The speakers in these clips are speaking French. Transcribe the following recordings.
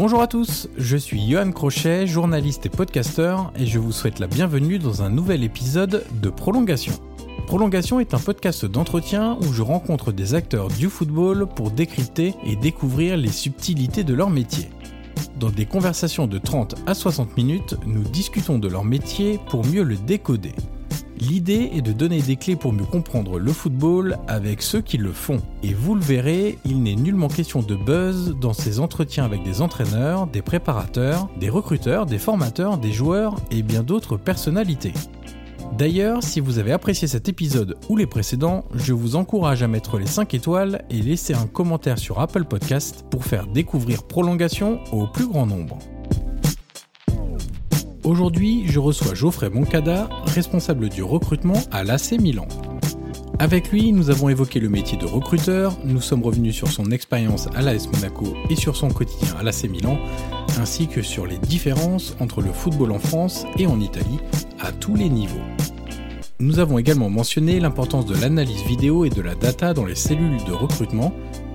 Bonjour à tous, je suis Johan Crochet, journaliste et podcasteur, et je vous souhaite la bienvenue dans un nouvel épisode de Prolongation. Prolongation est un podcast d'entretien où je rencontre des acteurs du football pour décrypter et découvrir les subtilités de leur métier. Dans des conversations de 30 à 60 minutes, nous discutons de leur métier pour mieux le décoder. L'idée est de donner des clés pour mieux comprendre le football avec ceux qui le font. Et vous le verrez, il n'est nullement question de buzz dans ces entretiens avec des entraîneurs, des préparateurs, des recruteurs, des formateurs, des joueurs et bien d'autres personnalités. D'ailleurs, si vous avez apprécié cet épisode ou les précédents, je vous encourage à mettre les 5 étoiles et laisser un commentaire sur Apple Podcast pour faire découvrir Prolongation au plus grand nombre. Aujourd'hui, je reçois Geoffrey Moncada, responsable du recrutement à l'AC Milan. Avec lui, nous avons évoqué le métier de recruteur, nous sommes revenus sur son expérience à l'AS Monaco et sur son quotidien à l'AC Milan, ainsi que sur les différences entre le football en France et en Italie, à tous les niveaux. Nous avons également mentionné l'importance de l'analyse vidéo et de la data dans les cellules de recrutement,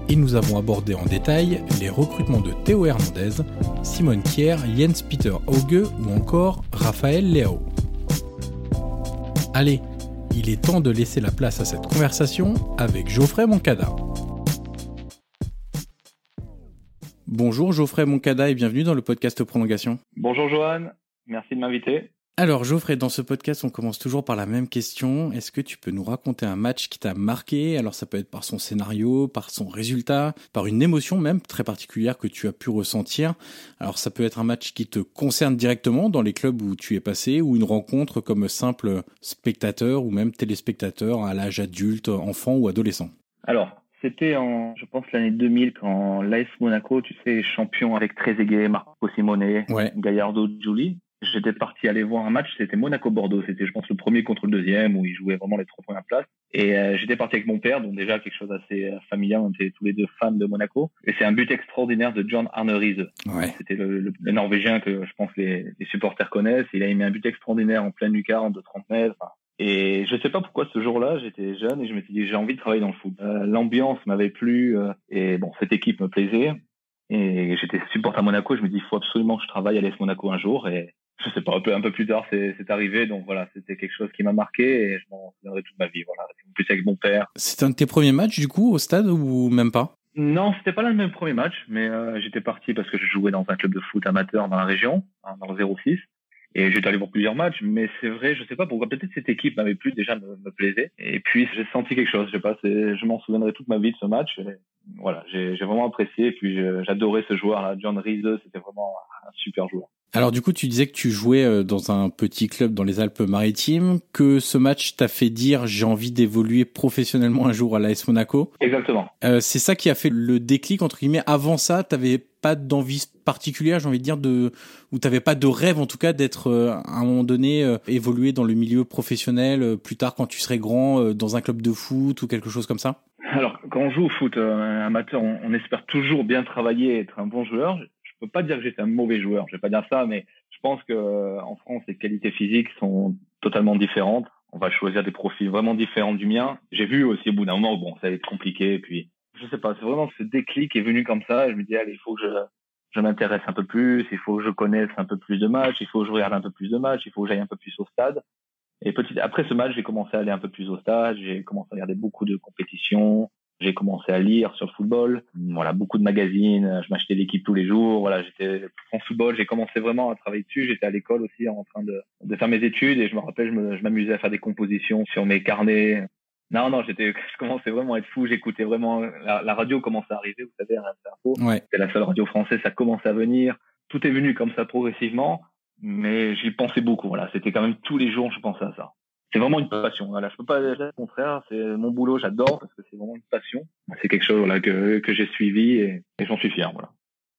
et nous avons abordé en détail les recrutements de Théo Hernandez, Simone Kier, Jens Peter Auge ou encore Raphaël Leao. Allez, il est temps de laisser la place à cette conversation avec Geoffrey Moncada. Bonjour Geoffrey Moncada et bienvenue dans le podcast Prolongation. Bonjour Johan, merci de m'inviter. Alors Geoffrey, dans ce podcast, on commence toujours par la même question. Est-ce que tu peux nous raconter un match qui t'a marqué? Alors ça peut être par son scénario, par son résultat, par une émotion même très particulière que tu as pu ressentir. Alors ça peut être un match qui te concerne directement dans les clubs où tu es passé ou une rencontre comme simple spectateur ou même téléspectateur à l'âge adulte, enfant ou adolescent. Alors c'était en, je pense, l'année 2000 quand l'AS Monaco, tu sais, champion avec Trezeguet, Marco Simone, Ouais. Gallardo, Giuli. J'étais parti aller voir un match, c'était Monaco-Bordeaux. C'était, je pense, le premier contre le deuxième où ils jouaient vraiment les trois premières places. Et euh, j'étais parti avec mon père, donc déjà quelque chose d'assez euh, familial. On était tous les deux fans de Monaco. Et c'est un but extraordinaire de John Arne Riise. Ouais. C'était le, le- le Norvégien que je pense les, les supporters connaissent. Il a mis un but extraordinaire en pleine lucarne de 30 mètres. Enfin, Et je sais pas pourquoi ce jour-là, j'étais jeune et je me suis dit j'ai envie de travailler dans le foot. Euh, L'ambiance m'avait plu euh, et bon cette équipe me plaisait. Et j'étais supporter à Monaco. Je me dis il faut absolument que je travaille à l'AS Monaco un jour. Et je sais pas un peu un peu plus tard c'est arrivé. Donc voilà c'était quelque chose qui m'a marqué et je m'en souviendrai toute ma vie. Voilà. En plus avec mon père. C'est un de tes premiers matchs du coup au stade ou même pas? Non, c'était pas là le même premier match, mais euh, j'étais parti parce que je jouais dans un club de foot amateur dans la région, hein, dans le 06. Et j'étais allé voir plusieurs matchs, mais c'est vrai, je sais pas pourquoi, peut-être cette équipe m'avait plu, déjà me, me plaisait. Et puis j'ai senti quelque chose, je sais pas, je m'en souviendrai toute ma vie de ce match. Et voilà, j'ai vraiment apprécié, et puis j'adorais ce joueur-là, John Riese, c'était vraiment un super joueur. Alors du coup, tu disais que tu jouais euh, dans un petit club dans les Alpes-Maritimes, que ce match t'a fait dire j'ai envie d'évoluer professionnellement un jour à l'AS Monaco? Exactement. Euh, c'est ça qui a fait le déclic entre guillemets. Avant ça, t'avais pas d'envie particulière, j'ai envie de dire de, ou t'avais pas de rêve en tout cas d'être euh, à un moment donné euh, évoluer dans le milieu professionnel euh, plus tard quand tu serais grand euh, dans un club de foot ou quelque chose comme ça? Alors, quand on joue au foot amateur, on, espère toujours bien travailler être un bon joueur. Je, je peux pas dire que j'étais un mauvais joueur, je vais pas dire ça, mais je pense que en France, les qualités physiques sont totalement différentes on va choisir des profils vraiment différents du mien. J'ai vu aussi au bout d'un moment, bon, ça allait être compliqué, puis je sais pas, c'est vraiment ce déclic est venu comme ça. je me dis, allez, il faut que je, je m'intéresse un peu plus, il faut que je connaisse un peu plus de matchs, il faut que je regarde un peu plus de matchs, il faut que j'aille un peu plus au stade. Et petit, après ce match, j'ai commencé à aller un peu plus au stade, j'ai commencé à regarder beaucoup de compétitions, j'ai commencé à lire sur le football, voilà, beaucoup de magazines, je m'achetais l'équipe tous les jours, voilà, j'étais en football, j'ai commencé vraiment à travailler dessus, j'étais à l'école aussi en train de, de, faire mes études et je me rappelle, je m'amusais à faire des compositions sur mes carnets. Non, non, j'étais, je commençais vraiment à être fou, j'écoutais vraiment, la, radio commençait à arriver, vous savez, à ouais. c'était la seule radio française, ça commençait à venir, tout est venu comme ça progressivement, mais j'y pensais beaucoup, voilà, c'était quand même tous les jours, je pensais à ça c'est vraiment une passion. Voilà, je peux pas dire le contraire. C'est mon boulot, j'adore parce que c'est vraiment une passion. C'est quelque chose voilà, que, que j'ai suivi et, et j'en suis fier. Voilà.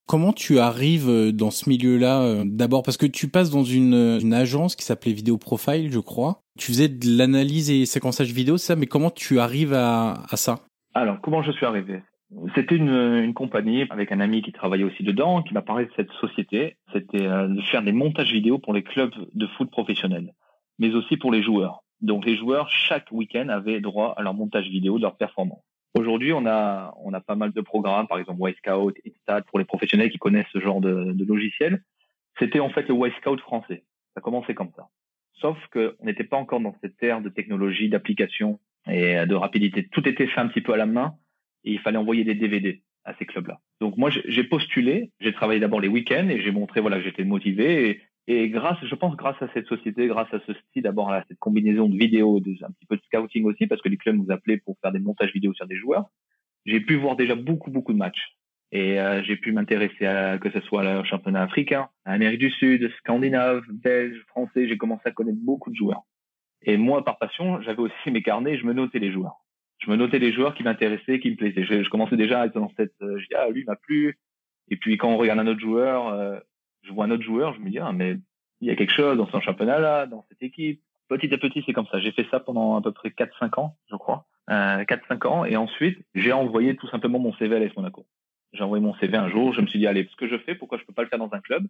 Comment tu arrives euh, dans ce milieu-là euh, D'abord? Parce que tu passes dans une, une agence qui s'appelait Video Profile, je crois. Tu faisais de l'analyse et séquençage vidéo, ça, mais comment tu arrives à, ça? Alors, comment je suis arrivé? C'était une, une compagnie avec un ami qui travaillait aussi dedans, qui m'a parlé de cette société. C'était euh, de faire des montages vidéo pour les clubs de foot professionnels, mais aussi pour les joueurs. Donc les joueurs, chaque week-end, avaient droit à leur montage vidéo de leur performance. Aujourd'hui, on a, on a pas mal de programmes, par exemple Scout, Instat, pour les professionnels qui connaissent ce genre de, de logiciel. C'était en fait le Scout français. Ça commençait comme ça. Sauf qu'on n'était pas encore dans cette ère de technologie, d'application et de rapidité. Tout était fait un petit peu à la main et il fallait envoyer des DVD à ces clubs-là. Donc moi, j'ai postulé, j'ai travaillé d'abord les week-ends et j'ai montré voilà que j'étais motivé et grâce, je pense, grâce à cette société, grâce à ce style, d'abord à cette combinaison de vidéos, de, un petit peu de scouting aussi, parce que les clubs nous appelaient pour faire des montages vidéo sur des joueurs, j'ai pu voir déjà beaucoup, beaucoup de matchs. Et euh, j'ai pu m'intéresser à que ce soit le championnat africain, Amérique du Sud, scandinave, belge, français. J'ai commencé à connaître beaucoup de joueurs. Et moi, par passion, j'avais aussi mes carnets. Je me notais les joueurs. Je me notais les joueurs qui m'intéressaient, qui me plaisaient. Je, je, commençais déjà à être dans cette. Euh, je dis ah lui m'a plu. Et puis quand on regarde un autre joueur, euh, je vois un autre joueur, je me dis, ah, mais il y a quelque chose dans ce championnat-là, dans cette équipe. Petit à petit, c'est comme ça. J'ai fait ça pendant à peu près 4-5 ans, je crois. Euh, 4-5 ans. Et ensuite, j'ai envoyé tout simplement mon CV à l'AS Monaco. J'ai envoyé mon CV un jour. Je me suis dit, allez, ce que je fais, pourquoi je peux pas le faire dans un club?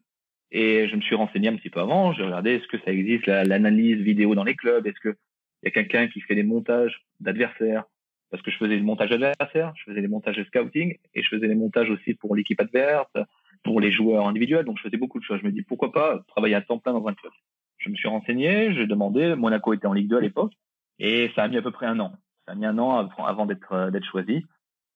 Et je me suis renseigné un petit peu avant. J'ai regardé, est-ce que ça existe, l'analyse vidéo dans les clubs? Est-ce qu'il y a quelqu'un qui fait des montages d'adversaires? Parce que je faisais le montage d'adversaires, je faisais des montages de scouting et je faisais des montages aussi pour l'équipe adverse, pour les joueurs individuels. Donc, je faisais beaucoup de choses. Je me dis, pourquoi pas travailler à temps plein dans un club? Je me suis renseigné, j'ai demandé. Monaco était en Ligue 2 à l'époque. Et ça a mis à peu près un an. Ça a mis un an avant d'être euh, d'être choisi.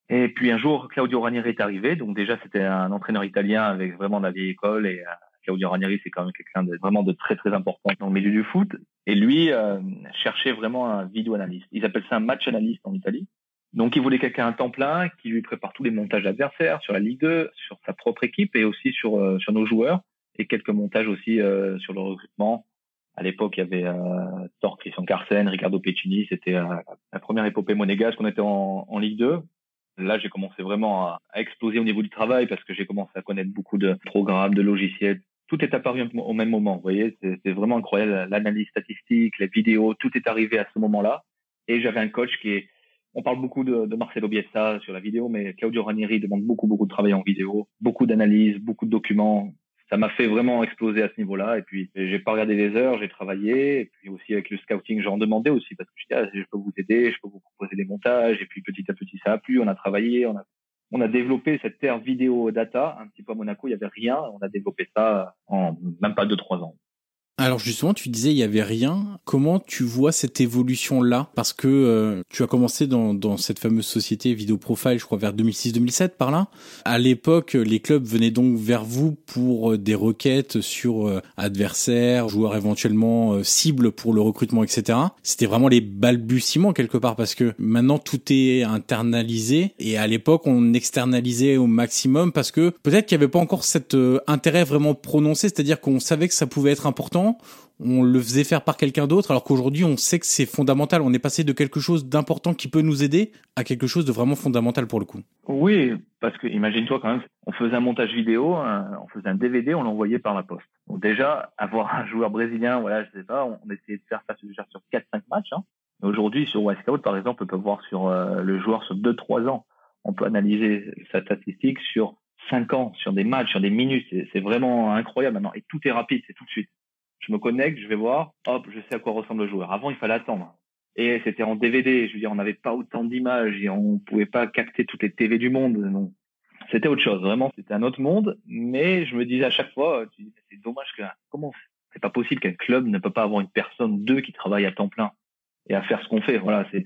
Et puis un jour, Claudio Ranieri est arrivé. Donc déjà, c'était un entraîneur italien avec vraiment la vieille école. Et euh, Claudio Ranieri, c'est quand même quelqu'un de vraiment de très très important dans le milieu du foot. Et lui euh, cherchait vraiment un vidéo analyste. Ils appellent ça un match analyste en Italie. Donc, il voulait quelqu'un à temps plein qui lui prépare tous les montages adversaires sur la Ligue 2, sur sa propre équipe et aussi sur euh, sur nos joueurs et quelques montages aussi euh, sur le recrutement. À l'époque, il y avait euh, Thor Christian Carsen, Ricardo Pecini. C'était euh, la première épopée monégasque. On était en, en Ligue 2. Là, j'ai commencé vraiment à, à, exploser au niveau du travail parce que j'ai commencé à connaître beaucoup de programmes, de logiciels. Tout est apparu au même moment. Vous voyez, c'est vraiment incroyable. L'analyse statistique, les vidéos, tout est arrivé à ce moment-là. Et j'avais un coach qui est on parle beaucoup de, de, Marcelo Bielsa sur la vidéo, mais Claudio Ranieri demande beaucoup, beaucoup de travail en vidéo, beaucoup d'analyse, beaucoup de documents. Ça m'a fait vraiment exploser à ce niveau-là. Et puis, j'ai pas regardé les heures, j'ai travaillé. Et puis aussi avec le scouting, j'en demandais aussi parce que je disais, ah, je peux vous aider, je peux vous proposer des montages. Et puis petit à petit, ça a plu. On a travaillé, on a, on a développé cette terre vidéo data. Un petit peu à Monaco, il y avait rien. On a développé ça en même pas deux, trois ans. Alors justement, tu disais il y avait rien. Comment tu vois cette évolution là Parce que euh, tu as commencé dans, dans cette fameuse société Video Profile, je crois vers 2006-2007 par là. À l'époque, les clubs venaient donc vers vous pour euh, des requêtes sur euh, adversaires, joueurs éventuellement cibles pour le recrutement, etc. C'était vraiment les balbutiements quelque part parce que maintenant tout est internalisé et à l'époque on externalisait au maximum parce que peut-être qu'il n'y avait pas encore cet intérêt vraiment prononcé, c'est-à-dire qu'on savait que ça pouvait être important on le faisait faire par quelqu'un d'autre, alors qu'aujourd'hui, on sait que c'est fondamental. On est passé de quelque chose d'important qui peut nous aider à quelque chose de vraiment fondamental pour le coup. Oui, parce que imagine-toi quand même, on faisait un montage vidéo, on faisait un DVD, on l'envoyait par la poste. Donc déjà, avoir un joueur brésilien, voilà, on essayait de faire ça déjà sur 4-5 matchs. Hein. Aujourd'hui, sur Westcout, par exemple, on peut voir sur euh, le joueur sur 2-3 ans. On peut analyser sa statistique sur 5 ans, sur des matchs, sur des minutes. C'est vraiment incroyable. Et tout est rapide, c'est tout de suite. Je me connecte, je vais voir, hop, je sais à quoi ressemble le joueur. Avant, il fallait attendre. Et c'était en DVD. Je veux dire, on n'avait pas autant d'images et on pouvait pas capter toutes les TV du monde. C'était autre chose. Vraiment, c'était un autre monde. Mais je me disais à chaque fois, c'est dommage que, comment, c'est pas possible qu'un club ne peut pas avoir une personne, deux qui travaillent à temps plein et à faire ce qu'on fait. Voilà, c'est,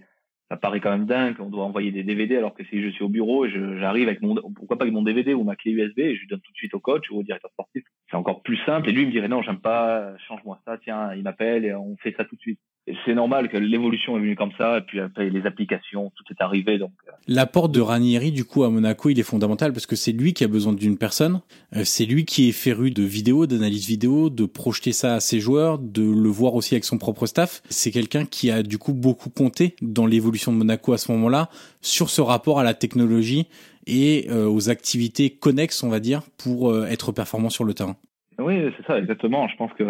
ça paraît quand même dingue. On doit envoyer des DVD alors que si je suis au bureau, j'arrive avec mon, pourquoi pas avec mon DVD ou ma clé USB et je lui donne tout de suite au coach ou au directeur sportif. C'est encore plus simple. Et lui, il me dirait non, j'aime pas, change-moi ça, tiens, il m'appelle et on fait ça tout de suite c'est normal que l'évolution est venue comme ça, et puis après les applications, tout est arrivé. Donc euh. l'apport de Ranieri du coup à Monaco, il est fondamental parce que c'est lui qui a besoin d'une personne, euh, c'est lui qui est féru de vidéos, d'analyse vidéo, de projeter ça à ses joueurs, de le voir aussi avec son propre staff. C'est quelqu'un qui a du coup beaucoup compté dans l'évolution de Monaco à ce moment-là sur ce rapport à la technologie et euh, aux activités connexes, on va dire, pour être performant sur le terrain. Oui, c'est ça, exactement. Je pense que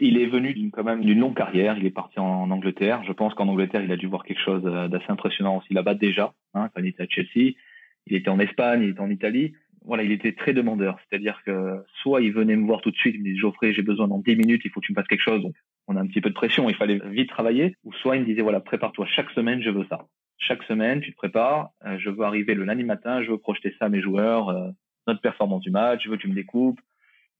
il est venu d'une quand même d'une longue carrière. Il est parti en Angleterre. Je pense qu'en Angleterre, il a dû voir quelque chose euh, d'assez impressionnant aussi là-bas déjà. Hein, quand il était à Chelsea, il était en Espagne, il était en Italie. Voilà, il était très demandeur. C'est-à-dire que soit il venait me voir tout de suite, il me disait Geoffrey, j'ai besoin dans 10 minutes, il faut que tu me fasses quelque chose. Donc on a un petit peu de pression, il fallait vite travailler. Ou soit il me disait voilà, prépare-toi chaque semaine, je veux ça. Chaque semaine, tu te prépares. Euh, je veux arriver le lundi matin, je veux projeter ça à mes joueurs, euh, notre performance du match, je veux que tu me découpes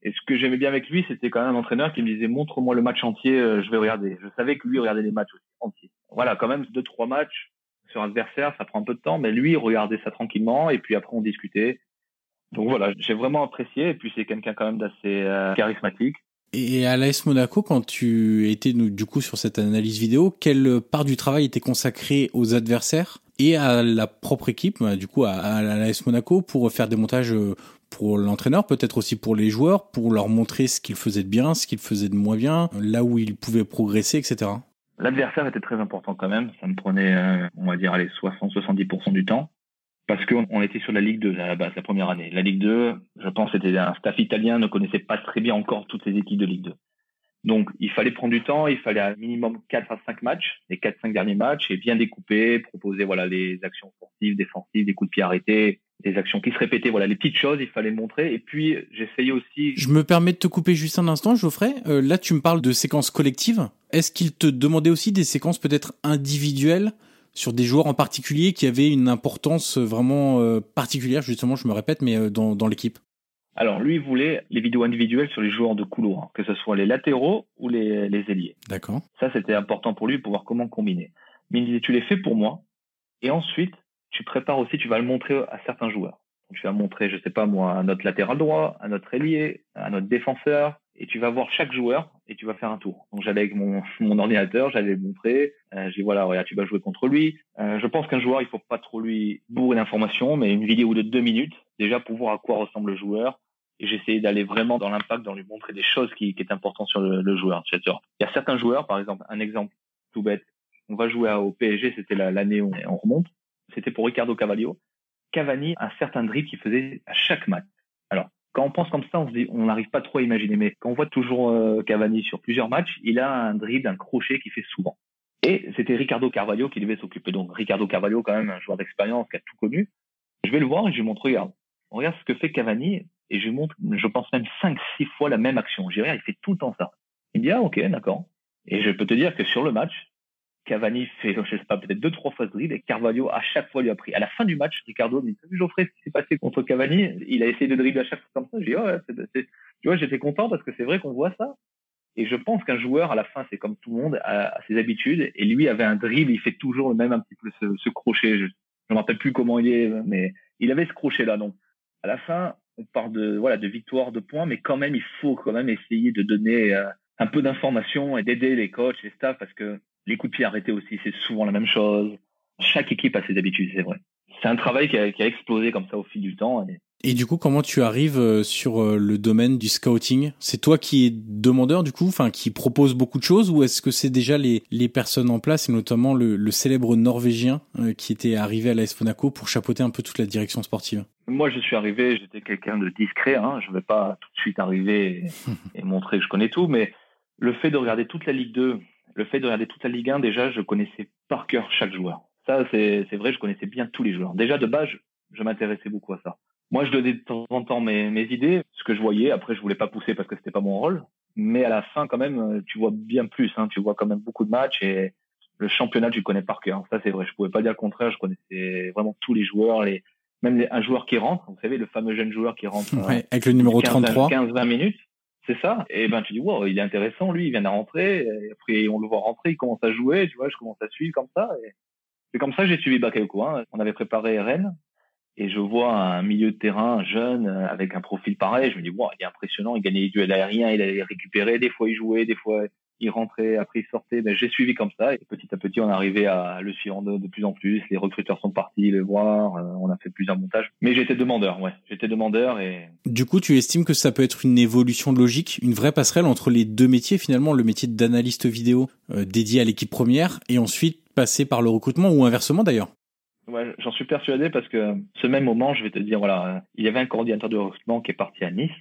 et ce que j'aimais bien avec lui, c'était quand même un entraîneur qui me disait montre-moi le match entier, euh, je vais regarder. Je savais que lui regardait les matchs entiers. Voilà, quand même deux trois matchs sur adversaire, ça prend un peu de temps, mais lui il regardait ça tranquillement et puis après on discutait. Donc voilà, j'ai vraiment apprécié et puis c'est quelqu'un quand même d'assez euh, charismatique. Et à l'AS Monaco, quand tu étais du coup sur cette analyse vidéo, quelle part du travail était consacrée aux adversaires et à la propre équipe, du coup à, à l'AS Monaco, pour faire des montages euh, pour l'entraîneur, peut-être aussi pour les joueurs, pour leur montrer ce qu'ils faisaient de bien, ce qu'ils faisaient de moins bien, là où ils pouvaient progresser, etc. L'adversaire était très important quand même. Ça me prenait, euh, on va dire, les 60-70% du temps. Parce qu'on était sur la Ligue 2 à la base, la première année. La Ligue 2, je pense, c'était un staff italien, ne connaissait pas très bien encore toutes les équipes de Ligue 2. Donc, il fallait prendre du temps, il fallait un minimum 4 à 5 matchs, les 4-5 derniers matchs, et bien découper, proposer voilà les actions sportives, défensives, des coups de pied arrêtés, des actions qui se répétaient, voilà les petites choses, il fallait montrer. Et puis, j'essayais aussi... Je me permets de te couper juste un instant, Geoffrey. Euh, là, tu me parles de séquences collectives. Est-ce qu'il te demandait aussi des séquences peut-être individuelles sur des joueurs en particulier qui avaient une importance vraiment euh, particulière, justement, je me répète, mais euh, dans, dans l'équipe? Alors lui, il voulait les vidéos individuelles sur les joueurs de couloir, que ce soit les latéraux ou les, les ailiers. D'accord. Ça, c'était important pour lui pour voir comment combiner. Mais il disait, tu les fais pour moi, et ensuite, tu prépares aussi, tu vas le montrer à certains joueurs. tu vas montrer, je sais pas moi, à notre latéral droit, à notre ailier, à notre défenseur, et tu vas voir chaque joueur et tu vas faire un tour. Donc j'allais avec mon, mon ordinateur, j'allais le montrer. Euh, j'ai voilà, regarde, tu vas jouer contre lui. Euh, je pense qu'un joueur, il faut pas trop lui bourrer d'informations, mais une vidéo de deux minutes déjà pour voir à quoi ressemble le joueur, et j'essayais d'aller vraiment dans l'impact, dans lui montrer des choses qui, qui est important sur le, le joueur. Il y a certains joueurs, par exemple, un exemple tout bête, on va jouer au PSG, c'était l'année où on remonte, c'était pour Ricardo Cavallio. Cavani un certain dribble qu'il faisait à chaque match. Alors, quand on pense comme ça, on on n'arrive pas trop à imaginer, mais quand on voit toujours euh, Cavani sur plusieurs matchs, il a un dribble, un crochet qu'il fait souvent. Et c'était Ricardo Carvalho qui devait s'occuper. Donc Ricardo Carvalho, quand même un joueur d'expérience qui a tout connu. Je vais le voir et je lui montre, regarde, regarde ce que fait Cavani et je lui montre, je pense même cinq, six fois la même action. Je il fait tout le temps ça. Il me dit, ah, ok, d'accord. Et je peux te dire que sur le match, Cavani fait, je sais pas, peut-être deux, trois fois ce dribble et Carvalho à chaque fois lui a pris. À la fin du match, Ricardo me dit, vu Geoffrey, ce qui s'est passé contre Cavani? Il a essayé de dribbler à chaque fois comme ça. J'ai dit, ouais, tu vois, j'étais content parce que c'est vrai qu'on voit ça. Et je pense qu'un joueur, à la fin, c'est comme tout le monde, a, ses habitudes. Et lui avait un dribble, il fait toujours le même, un petit peu ce, crochet. Je ne me rappelle plus comment il est, mais il avait ce crochet-là. Donc, à la fin, on part de voilà de victoire de points, mais quand même il faut quand même essayer de donner euh, un peu d'informations et d'aider les coachs, les staffs, parce que les coups de pied arrêtés aussi, c'est souvent la même chose. Chaque équipe a ses habitudes, c'est vrai. C'est un travail qui a, qui a, explosé comme ça au fil du temps. Et... et du coup, comment tu arrives euh, sur euh, le domaine du scouting? C'est toi qui es demandeur du coup, enfin qui propose beaucoup de choses, ou est-ce que c'est déjà les, les personnes en place, et notamment le, le célèbre Norvégien qui était arrivé à l'AS Monaco pour chapeauter un peu toute la direction sportive? Moi, je suis arrivé, j'étais quelqu'un de discret. Hein, je ne vais pas tout de suite arriver et, montrer que je connais tout, mais le fait de regarder toute la Ligue 2, le fait de regarder toute la Ligue 1, déjà, je connaissais par cœur chaque joueur. Ça, c'est vrai, je connaissais bien tous les joueurs. Déjà, de base, je, m'intéressais beaucoup à ça. moi, je donnais de temps en temps mes, mes idées, ce que je voyais. Après, je voulais pas pousser parce que c'était pas mon rôle. Mais à la fin, quand même, tu vois bien plus. Hein. Tu vois quand même beaucoup de matchs et le championnat, tu connais par cœur. Ça, c'est vrai. Je pouvais pas dire le contraire. Je connaissais vraiment tous les joueurs, les même les, un joueur qui rentre. Vous savez, le fameux jeune joueur qui rentre ouais, avec le numéro 33, 15-20 minutes. C'est ça. Et ben, tu dis, wow, il est intéressant, lui, il vient de rentrer. Après, on le voit rentrer, il commence à jouer, tu vois, je commence à suivre comme ça. C'est comme ça que j'ai suivi Bakayoko. Hein. On avait préparé Rennes. Et je vois un milieu de terrain jeune avec un profil pareil. Je me dis, wow, il est impressionnant. Il gagnait les duels aériens, il allait récupérer. Des fois, il jouait, des fois, il rentrait, après il sortait. Ben, j'ai suivi comme ça. Et petit à petit, on arrivait à le suivre de, de plus en plus. Les recruteurs sont partis le voir. Euh, on a fait plusieurs montages. Mais j'étais demandeur, ouais. J'étais demandeur et. Du coup, tu estimes que ça peut être une évolution logique, une vraie passerelle entre les deux métiers, finalement, le métier d'analyste vidéo euh, dédié à l'équipe première et ensuite passer par le recrutement ou inversement d'ailleurs? Ouais, j'en suis persuadé parce que ce même moment, je vais te dire, voilà, il y avait un coordinateur de recrutement qui est parti à Nice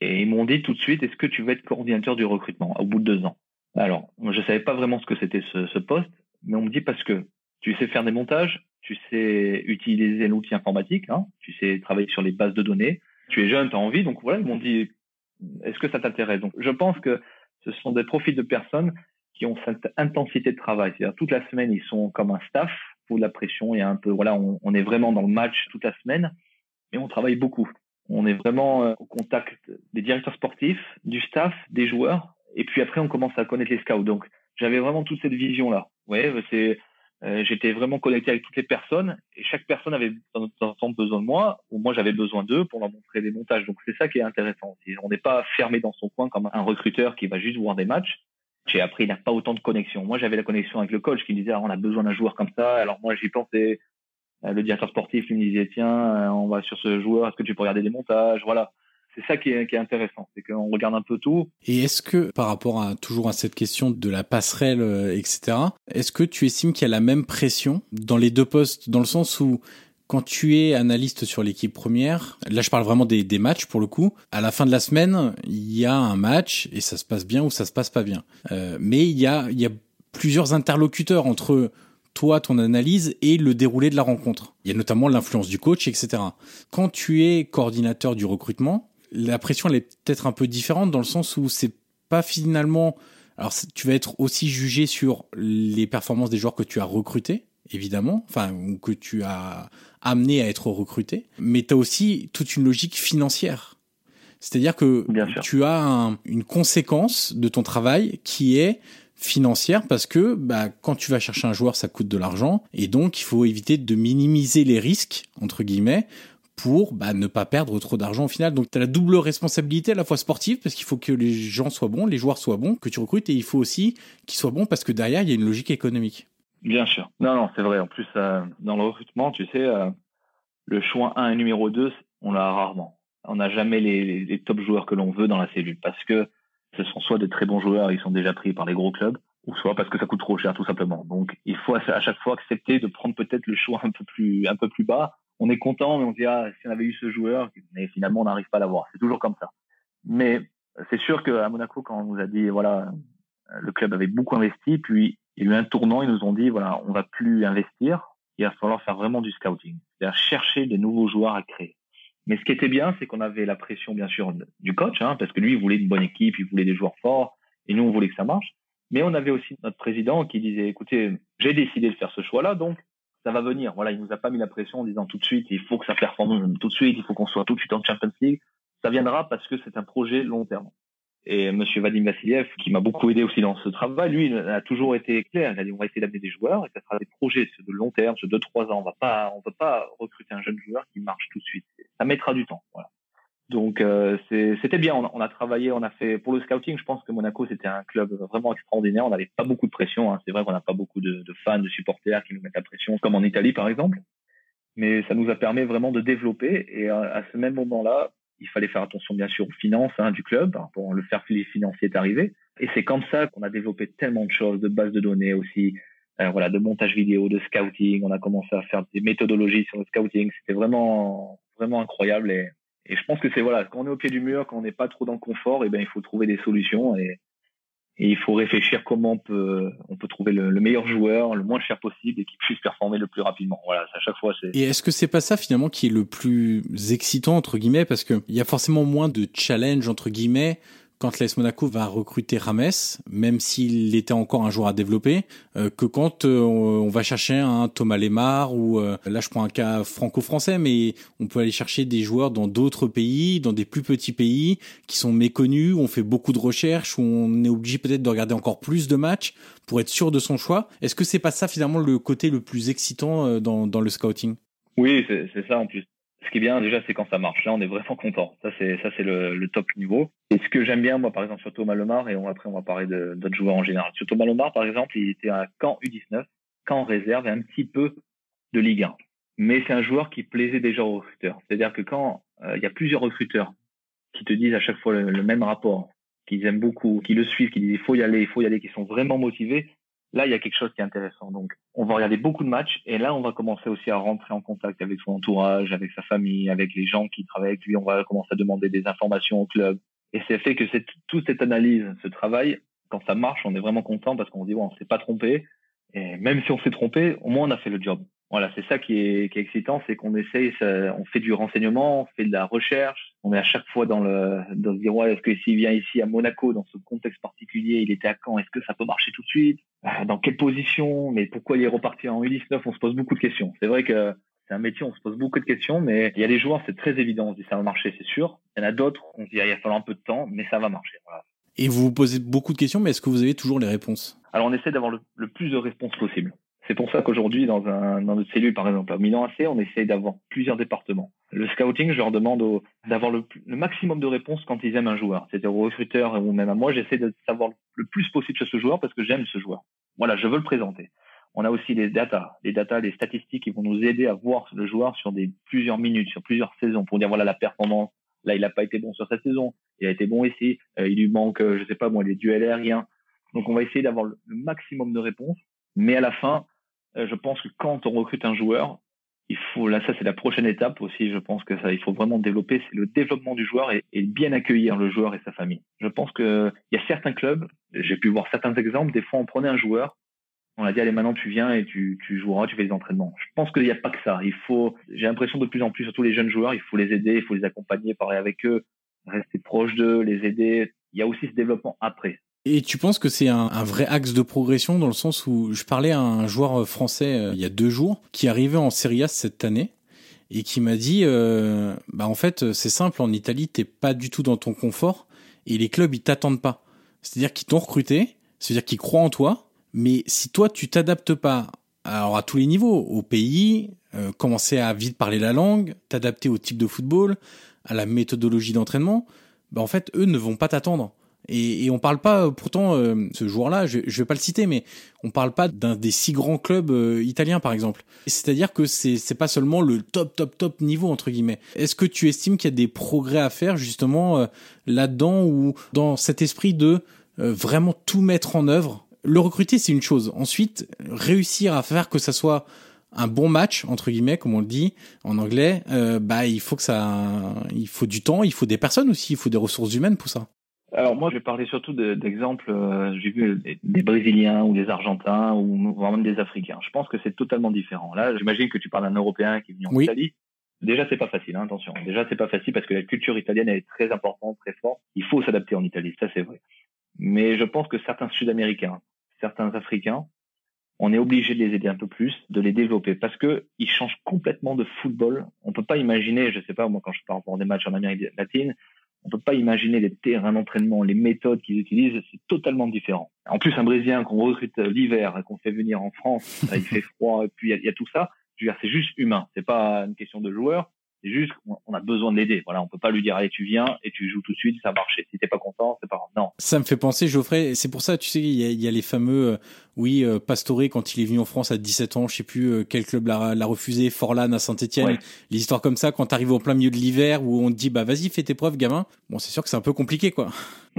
et ils m'ont dit tout de suite, est-ce que tu veux être coordinateur du recrutement au bout de deux ans? Alors, moi, je savais pas vraiment ce que c'était ce, poste, mais on me dit parce que tu sais faire des montages, tu sais utiliser l'outil informatique, hein, tu sais travailler sur les bases de données, tu es jeune, tu as envie, donc voilà, ils m'ont dit, est-ce que ça t'intéresse? Donc, je pense que ce sont des profils de personnes qui ont cette intensité de travail. C'est-à-dire toute la semaine, ils sont comme un staff, pour de la pression, il y a un peu, voilà, on, est vraiment dans le match toute la semaine, et on travaille beaucoup. On est vraiment euh, au contact des directeurs sportifs, du staff, des joueurs, et puis après, on commence à connaître les scouts. Donc, j'avais vraiment toute cette vision-là. Ouais, c'est, euh, j'étais vraiment connecté avec toutes les personnes et chaque personne avait dans temps besoin de moi ou moi j'avais besoin d'eux pour leur montrer des montages. Donc c'est ça qui est intéressant. On n'est pas fermé dans son coin comme un recruteur qui va juste voir des matchs. J'ai appris, il n'a pas autant de connexion. Moi, j'avais la connexion avec le coach qui me disait, ah, on a besoin d'un joueur comme ça. Alors moi, j'y pensais. Euh, le directeur sportif lui me disait, tiens, euh, on va sur ce joueur, est-ce que tu peux regarder des montages? Voilà c'est ça qui est, qui est intéressant, c'est qu'on regarde un peu tout. Et est-ce que, par rapport à toujours à cette question de la passerelle, euh, etc., est-ce que tu estimes qu'il y a la même pression dans les deux postes, dans le sens où quand tu es analyste sur l'équipe première, là je parle vraiment des, des, matchs pour le coup, à la fin de la semaine, il y a un match et ça se passe bien ou ça se passe pas bien. Euh, mais il y a, il y a plusieurs interlocuteurs entre toi, ton analyse et le déroulé de la rencontre. Il y a notamment l'influence du coach, etc. Quand tu es coordinateur du recrutement, la pression elle est peut-être un peu différente dans le sens où c'est pas finalement alors tu vas être aussi jugé sur les performances des joueurs que tu as recrutés évidemment enfin ou que tu as amené à être recruté mais tu as aussi toute une logique financière. C'est-à-dire que tu as une conséquence de ton travail qui est financière parce que bah, quand tu vas chercher un joueur, ça coûte de l'argent et donc il faut éviter de minimiser les risques entre guillemets pour bah, ne pas perdre trop d'argent au final. Donc tu as la double responsabilité à la fois sportive parce qu'il faut que les gens soient bons, les joueurs soient bons, que tu recrutes et il faut aussi qu'ils soient bons parce que derrière il y a une logique économique. Bien sûr. Non, non, c'est vrai. En plus, euh, dans le recrutement, tu sais, euh, le choix 1 et numéro 2, on l'a rarement. On n'a jamais les, top joueurs que l'on veut dans la cellule parce que ce sont soit de très bons joueurs, ils sont déjà pris par les gros clubs, ou soit parce que ça coûte trop cher tout simplement. Donc il faut à chaque fois accepter de prendre peut-être le choix un peu plus un peu plus bas on est content, mais on se dit, ah, si on avait eu ce joueur, mais finalement, on n'arrive pas à l'avoir. C'est toujours comme ça. Mais c'est sûr qu'à Monaco, quand on nous a dit, voilà, le club avait beaucoup investi, puis il y a eu un tournant, ils nous ont dit, voilà, on va plus investir, il va falloir faire vraiment du scouting. C'est-à-dire chercher des nouveaux joueurs à créer. Mais ce qui était bien, c'est qu'on avait la pression, bien sûr, du coach, hein, parce que lui, il voulait une bonne équipe, il voulait des joueurs forts, et nous, on voulait que ça marche. Mais on avait aussi notre président qui disait, écoutez, j'ai décidé de faire ce choix-là, donc ça va venir. Voilà, il nous a pas mis la pression en disant tout de suite, il faut que ça performe tout de suite, il faut qu'on soit tout de suite en Champions League. Ça viendra parce que c'est un projet long terme. Et Monsieur Vadim Vassiliev, qui m'a beaucoup aidé aussi dans ce travail, lui, il a toujours été clair. Il a dit, on va essayer d'amener des joueurs et ça sera des projets de long terme, de deux, trois ans. On va pas, on va pas recruter un jeune joueur qui marche tout de suite. Ça mettra du temps. Voilà. Donc euh, c'était bien. On a, on a, travaillé, on a fait pour le scouting. Je pense que Monaco c'était un club vraiment extraordinaire. On n'avait pas beaucoup de pression. Hein. C'est vrai qu'on n'a pas beaucoup de, de, fans, de supporters qui nous mettent la pression, comme en Italie par exemple. Mais ça nous a permis vraiment de développer. Et à, à ce même moment-là, il fallait faire attention bien sûr aux finances hein, du club. Pour le faire financier est arrivé. Et c'est comme ça qu'on a développé tellement de choses, de bases de données aussi. Euh, voilà, de montage vidéo, de scouting. On a commencé à faire des méthodologies sur le scouting. C'était vraiment, vraiment incroyable et et je pense que c'est voilà, quand on est au pied du mur, quand on n'est pas trop dans le confort, et eh ben il faut trouver des solutions et il faut réfléchir comment on peut, on peut trouver le, meilleur joueur, le moins cher possible et qui puisse performer le plus rapidement. Voilà, à chaque fois c'est. Et est-ce que c'est pas ça finalement qui est le plus excitant entre guillemets? Parce que il y a forcément moins de challenge entre guillemets quand l'AS Monaco va recruter Rames, même s'il était encore un joueur à développer, euh, que quand euh, on va chercher un Thomas Lemar ou euh, là je prends un cas franco-français, mais on peut aller chercher des joueurs dans d'autres pays, dans des plus petits pays qui sont méconnus, où on fait beaucoup de recherches, où on est obligé peut-être de regarder encore plus de matchs pour être sûr de son choix. Est-ce que c'est pas ça finalement le côté le plus excitant dans, dans le scouting? Oui, c'est ça en plus ce qui est bien déjà, c'est quand ça marche. Là, on est vraiment content. Ça, c'est ça, c'est le, le, top niveau. Et ce que j'aime bien, moi, par exemple, sur Thomas Lemar, et on, après, on va parler d'autres joueurs en général. Sur Thomas Lemar, par exemple, il était à Caen U19, Caen réserve et un petit peu de Ligue 1. Mais c'est un joueur qui plaisait déjà aux recruteurs. C'est-à-dire que quand euh, il y a plusieurs recruteurs qui te disent à chaque fois le, même rapport, qu'ils aiment beaucoup, qui le suivent, qui disent il faut y aller, il faut y aller, qui sont vraiment motivés, là, il y a quelque chose qui est intéressant. Donc, on va regarder beaucoup de matchs et là, on va commencer aussi à rentrer en contact avec son entourage, avec sa famille, avec les gens qui travaillent avec lui. On va commencer à demander des informations au club. Et c'est fait que c'est toute cette analyse, ce travail, quand ça marche, on est vraiment content parce qu'on dit, bon, on s'est pas trompé. Et même si on s'est trompé, au moins on a fait le job. Voilà, c'est ça qui est, qui est excitant, c'est qu'on essaye, on fait du renseignement, on fait de la recherche, on est à chaque fois dans le, dans se dire ouais, est-ce que s'il vient ici à Monaco dans ce contexte particulier, il était à Caen, est-ce que ça peut marcher tout de suite? Euh, Dans quelle position? Mais pourquoi il est reparti en U19 On se pose beaucoup de questions. C'est vrai que c'est un métier, on se pose beaucoup de questions, mais il y a des joueurs, c'est très évident, on se dit ça va marcher, c'est sûr. Il y en a d'autres, on se dit il va falloir un peu de temps, mais ça va marcher. Voilà. Et vous vous posez beaucoup de questions, mais est-ce que vous avez toujours les réponses? Alors on essaie d'avoir le plus de réponses possible. C'est pour ça qu'aujourd'hui, dans, un, dans notre cellule, par exemple, à Milan AC, on essaye d'avoir plusieurs départements. Le scouting, je leur demande d'avoir le, maximum de réponses quand ils aiment un joueur. C'est-à-dire aux recruteurs ou même à moi, j'essaie de savoir le plus possible sur ce joueur parce que j'aime ce joueur. Voilà, je veux le présenter. On a aussi les data, les data, les statistiques qui vont nous aider à voir le joueur sur des plusieurs minutes, sur plusieurs saisons, pour dire voilà la performance. Là, il n'a pas été bon sur sa saison. Il a été bon ici. Euh, il lui manque, euh, je sais pas moi, les duels aériens. Donc, on va essayer d'avoir le maximum de réponses. Mais à la fin, je pense que quand on recrute un joueur, il faut là ça c'est la prochaine étape aussi. Je pense que ça il faut vraiment développer c'est le développement du joueur et, bien accueillir le joueur et sa famille. Je pense que il y a certains clubs, j'ai pu voir certains exemples. Des fois on prenait un joueur, on a dit allez maintenant tu viens et tu, tu joueras, tu fais des entraînements. Je pense qu'il n'y a pas que ça. Il faut j'ai l'impression de plus en plus surtout les jeunes joueurs, il faut les aider, il faut les accompagner, parler avec eux, rester proche d'eux, les aider. Il y a aussi ce développement après. Et tu penses que c'est un, vrai axe de progression dans le sens où je parlais à un joueur français euh, il y a deux jours qui arrivait en Serie A cette année et qui m'a dit euh, bah en fait c'est simple en Italie t'es pas du tout dans ton confort et les clubs ils t'attendent pas. C'est-à-dire qu'ils t'ont recruté c'est-à-dire qu'ils croient en toi mais si toi tu t'adaptes pas alors à tous les niveaux au pays euh, commencer à vite parler la langue t'adapter au type de football à la méthodologie d'entraînement bah en fait eux ne vont pas t'attendre et, et on parle pas, euh, pourtant, euh, ce joueur-là, je, je vais pas le citer, mais on parle pas d'un des six grands clubs euh, italiens, par exemple. C'est-à-dire que c'est c'est pas seulement le top, top, top niveau entre guillemets. Est-ce que tu estimes qu'il y a des progrès à faire justement là-dedans ou dans cet esprit de vraiment tout mettre en œuvre? Le recruter, c'est une chose. Ensuite, réussir à faire que ça soit un bon match entre guillemets comme on le dit en anglais bah il faut que ça il faut du temps il faut des personnes aussi il faut des ressources humaines pour ça alors moi, je vais parler surtout d'exemples. Euh, j'ai vu des, Brésiliens ou des Argentins ou même des Africains. Je pense que c'est totalement différent. Là, j'imagine que tu parles d'un Européen qui est venu en Italie. Déjà, c'est pas facile, hein, attention. Déjà, c'est pas facile parce que la culture italienne est très importante, très forte. Il faut s'adapter en Italie, ça c'est vrai. Mais je pense que certains Sud-Américains, certains Africains, on est obligé de les aider un peu plus, de les développer parce que ils changent complètement de football. On peut pas imaginer, je sais pas moi quand je pars pour des matchs en Amérique latine, on peut pas imaginer les terrains d'entraînement, les méthodes qu'ils utilisent, c'est totalement différent. En plus, un Brésilien qu'on recrute l'hiver et qu'on fait venir en France, il fait froid, et puis il y, a tout ça. Je veux dire, c'est juste humain. C'est pas une question de joueur. C'est juste qu'on a besoin de l'aider. Voilà, on peut pas lui dire allez tu viens et tu joues tout de suite, ça marche. si t'es pas content, c'est pas grave. Non. Ça me fait penser, Geoffrey. C'est pour ça, tu sais, il y a, les fameux, euh, oui, euh, Pastore quand il est venu en France à 17 ans, je sais plus euh, quel club l'a refusé, Forlan à Saint-Étienne. Les histoires comme ça, quand t'arrives au plein milieu de l'hiver où on te dit bah vas-y fais tes preuves, gamin. Bon, c'est sûr que c'est un peu compliqué, quoi.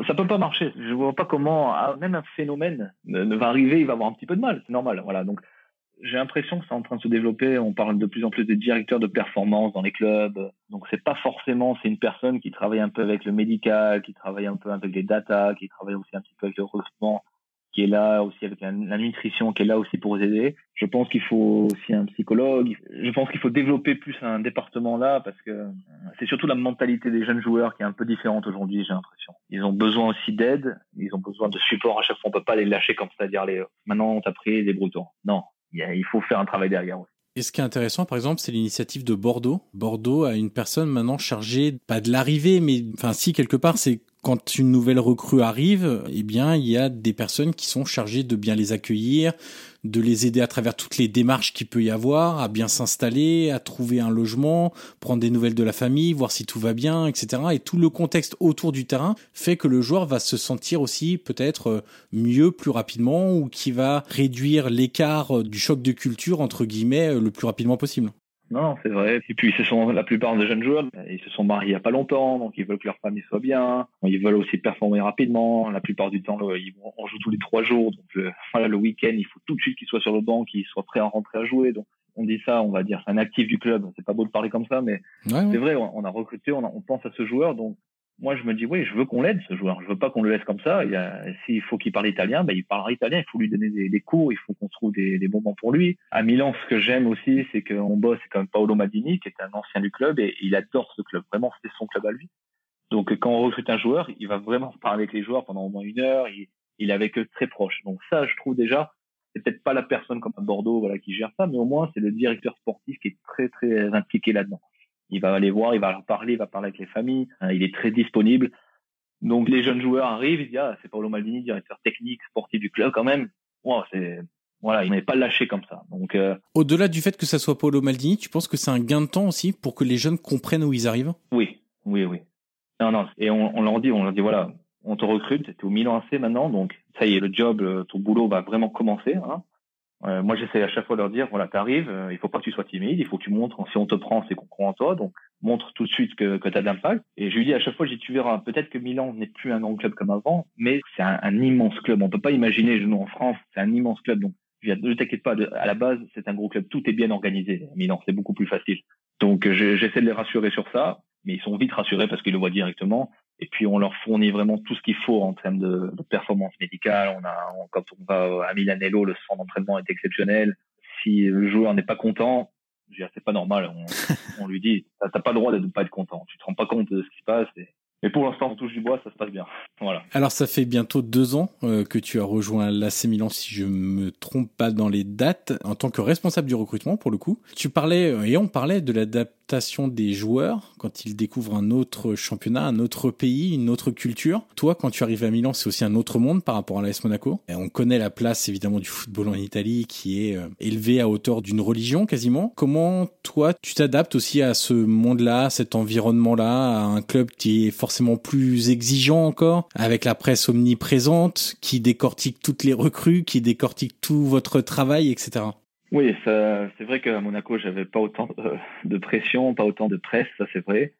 Ça peut pas marcher. Je vois pas comment ah, même un phénomène ne, va arriver, il va avoir un petit peu de mal. C'est normal. Voilà. Donc j'ai l'impression que c'est en train de se développer. On parle de plus en plus de directeurs de performance dans les clubs. Donc c'est pas forcément c'est une personne qui travaille un peu avec le médical, qui travaille un peu avec les data, qui travaille aussi un petit peu avec le recrutement qui est là aussi avec la, nutrition, qui est là aussi pour aider. Je pense qu'il faut aussi un psychologue. Je pense qu'il faut développer plus un département là parce que c'est surtout la mentalité des jeunes joueurs qui est un peu différente aujourd'hui, j'ai l'impression. Ils ont besoin aussi d'aide, ils ont besoin de support à chaque fois. On peut pas les lâcher comme ça, dire les, maintenant on t'a pris des broutons. Non, il faut faire un travail derrière. Et ce qui est intéressant, par exemple, c'est l'initiative de Bordeaux. Bordeaux a une personne maintenant chargée, pas de l'arrivée, mais enfin si quelque part, c'est quand une nouvelle recrue arrive, eh bien, il y a des personnes qui sont chargées de bien les accueillir, de les aider à travers toutes les démarches qu'il peut y avoir, à bien s'installer, à trouver un logement, prendre des nouvelles de la famille, voir si tout va bien, etc. Et tout le contexte autour du terrain fait que le joueur va se sentir aussi peut-être euh, mieux plus rapidement ou qui va réduire l'écart euh, du choc de culture entre guillemets euh, le plus rapidement possible. Non, c'est vrai. Et puis, ce sont la plupart des jeunes joueurs, ils se sont mariés il y a pas longtemps, donc ils veulent que leur famille soit bien. Ils veulent aussi performer rapidement. La plupart du temps, ils vont, on joue tous les trois jours, donc le, voilà, le week-end, il faut tout de suite qu'ils soient sur le banc, qu'ils soient prêts à rentrer à jouer. Donc, on dit ça, on va dire, c'est un actif du club. C'est pas beau de parler comme ça, mais c'est vrai. On a recruté, on, on pense à ce joueur, donc moi, je me dis, oui, je veux qu'on l'aide, ce joueur. Je veux pas qu'on le laisse comme ça. S'il faut qu'il parle italien, ben, il parlera italien. Il faut lui donner des, cours. Il faut qu'on trouve des, des, moments pour lui. À Milan, ce que j'aime aussi, c'est qu'on bosse comme Paolo Madini, qui est un ancien du club, et il adore ce club. Vraiment, c'est son club à lui. Donc, quand on recrute un joueur, il va vraiment parler avec les joueurs pendant au moins une heure. Il, il est avec eux très proche. Donc, ça, je trouve déjà, c'est peut-être pas la personne comme à Bordeaux, voilà, qui gère ça, mais au moins, c'est le directeur sportif qui est très, très impliqué là-dedans. Il va aller voir, il va leur parler, il va parler avec les familles. Hein, il est très disponible. Donc les jeunes joueurs arrivent, ils disent ah c'est Paolo Maldini, directeur technique, sportif du club quand même. Wow, c'est voilà, il n'est pas lâché comme ça. Donc euh, au-delà du fait que ça soit Paolo Maldini, tu penses que c'est un gain de temps aussi pour que les jeunes comprennent où ils arrivent? Oui, oui, oui. Non, non. Et on, on leur dit, on leur dit voilà, on te recrute, tu es au Milan AC maintenant, donc ça y est, le job, euh, ton boulot va vraiment commencer. Hein. Euh, moi, j'essaie à chaque fois de leur dire, voilà, t'arrives, euh, il faut pas que tu sois timide, il faut que tu montres, si on te prend, c'est qu'on croit en toi, donc montre tout de suite que, que tu as de l'impact. Et je lui dis à chaque fois, je tu verras, peut-être que Milan n'est plus un grand club comme avant, mais c'est un, un, immense club. On peut pas imaginer, nous, en France, c'est un immense club. Donc, ne t'inquiète pas, à la base, c'est un gros club, tout est bien organisé. Milan, c'est beaucoup plus facile. Donc, j'essaie de les rassurer sur ça, mais ils sont vite rassurés parce qu'ils le voient directement. Et puis on leur fournit vraiment tout ce qu'il faut en termes de, de performance médicale. On a, quand on va à Milanello, le centre d'entraînement est exceptionnel. Si le joueur n'est pas content, c'est pas normal. On, on lui dit, t'as pas le droit de ne pas être content. Tu te rends pas compte de ce qui se passe. Et, mais pour l'instant, on touche du bois, ça se passe bien. Voilà. Alors, ça fait bientôt deux ans euh, que tu as rejoint l'AC Milan, si je me trompe pas dans les dates, en tant que responsable du recrutement, pour le coup. Tu parlais, euh, et on parlait de l'adaptation des joueurs quand ils découvrent un autre championnat, un autre pays, une autre culture. Toi, quand tu arrives à Milan, c'est aussi un autre monde par rapport à l'AS Monaco. Et on connaît la place, évidemment, du football en Italie, qui est euh, élevée à hauteur d'une religion, quasiment. Comment, toi, tu t'adaptes aussi à ce monde-là, cet environnement-là, à un club qui est forcément plus exigeant encore, avec la presse omniprésente, qui décortique toutes les recrues, qui décortique tout votre travail, etc. Oui, c'est vrai qu'à Monaco, j'avais pas autant de, pression, pas autant de presse, ça c'est vrai.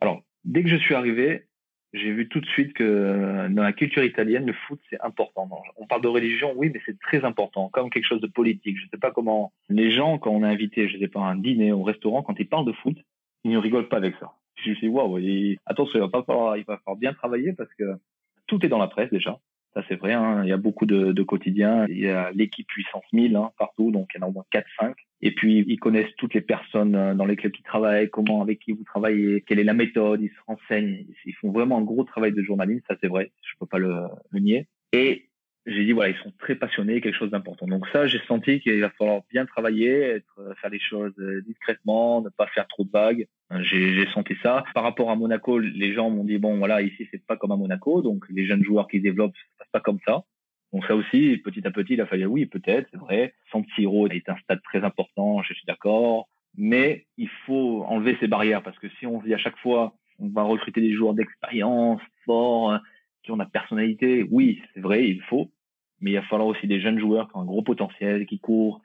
Alors, dès que je suis arrivé, j'ai vu tout de suite que dans la culture italienne, le foot, c'est important. On parle de religion, oui, mais c'est très important, comme quelque chose de politique. Je sais pas comment les gens, quand on est invité, je sais pas, un dîner, au restaurant, quand ils parlent de foot, ils ne rigolent pas avec ça je me suis dit, waouh, attention, il va pas falloir, il va falloir bien travailler parce que tout est dans la presse déjà. Ça, c'est vrai. Hein. Il y a beaucoup de, de quotidiens. Il y a l'équipe puissance 1000 hein, partout, donc il y en a au moins 4-5. Et puis, ils connaissent toutes les personnes euh, dans lesquelles ils travaillent, comment, avec qui vous travaillez, quelle est la méthode. Ils se renseignent. Ils font vraiment un gros travail de journalisme. Ça, c'est vrai. Je peux pas le, le nier. Et j'ai dit voilà ils sont très passionnés quelque chose d'important. Donc ça j'ai senti qu'il va falloir bien travailler être euh, faire les choses euh, discrètement ne pas faire trop de vagues. Euh, j'ai senti ça. Par rapport à Monaco les gens m'ont dit bon voilà ici c'est pas comme à Monaco. Donc les jeunes joueurs qui développent ça passe pas comme ça. Donc ça aussi petit à petit il a fallu oui peut-être c'est vrai. San Siro est un stade très important je suis d'accord. Mais il faut enlever ces barrières parce que si on dit à chaque fois on va recruter des joueurs d'expérience forts qui ont la personnalité oui c'est vrai il faut mais il va falloir aussi des jeunes joueurs qui ont un gros potentiel, qui courent.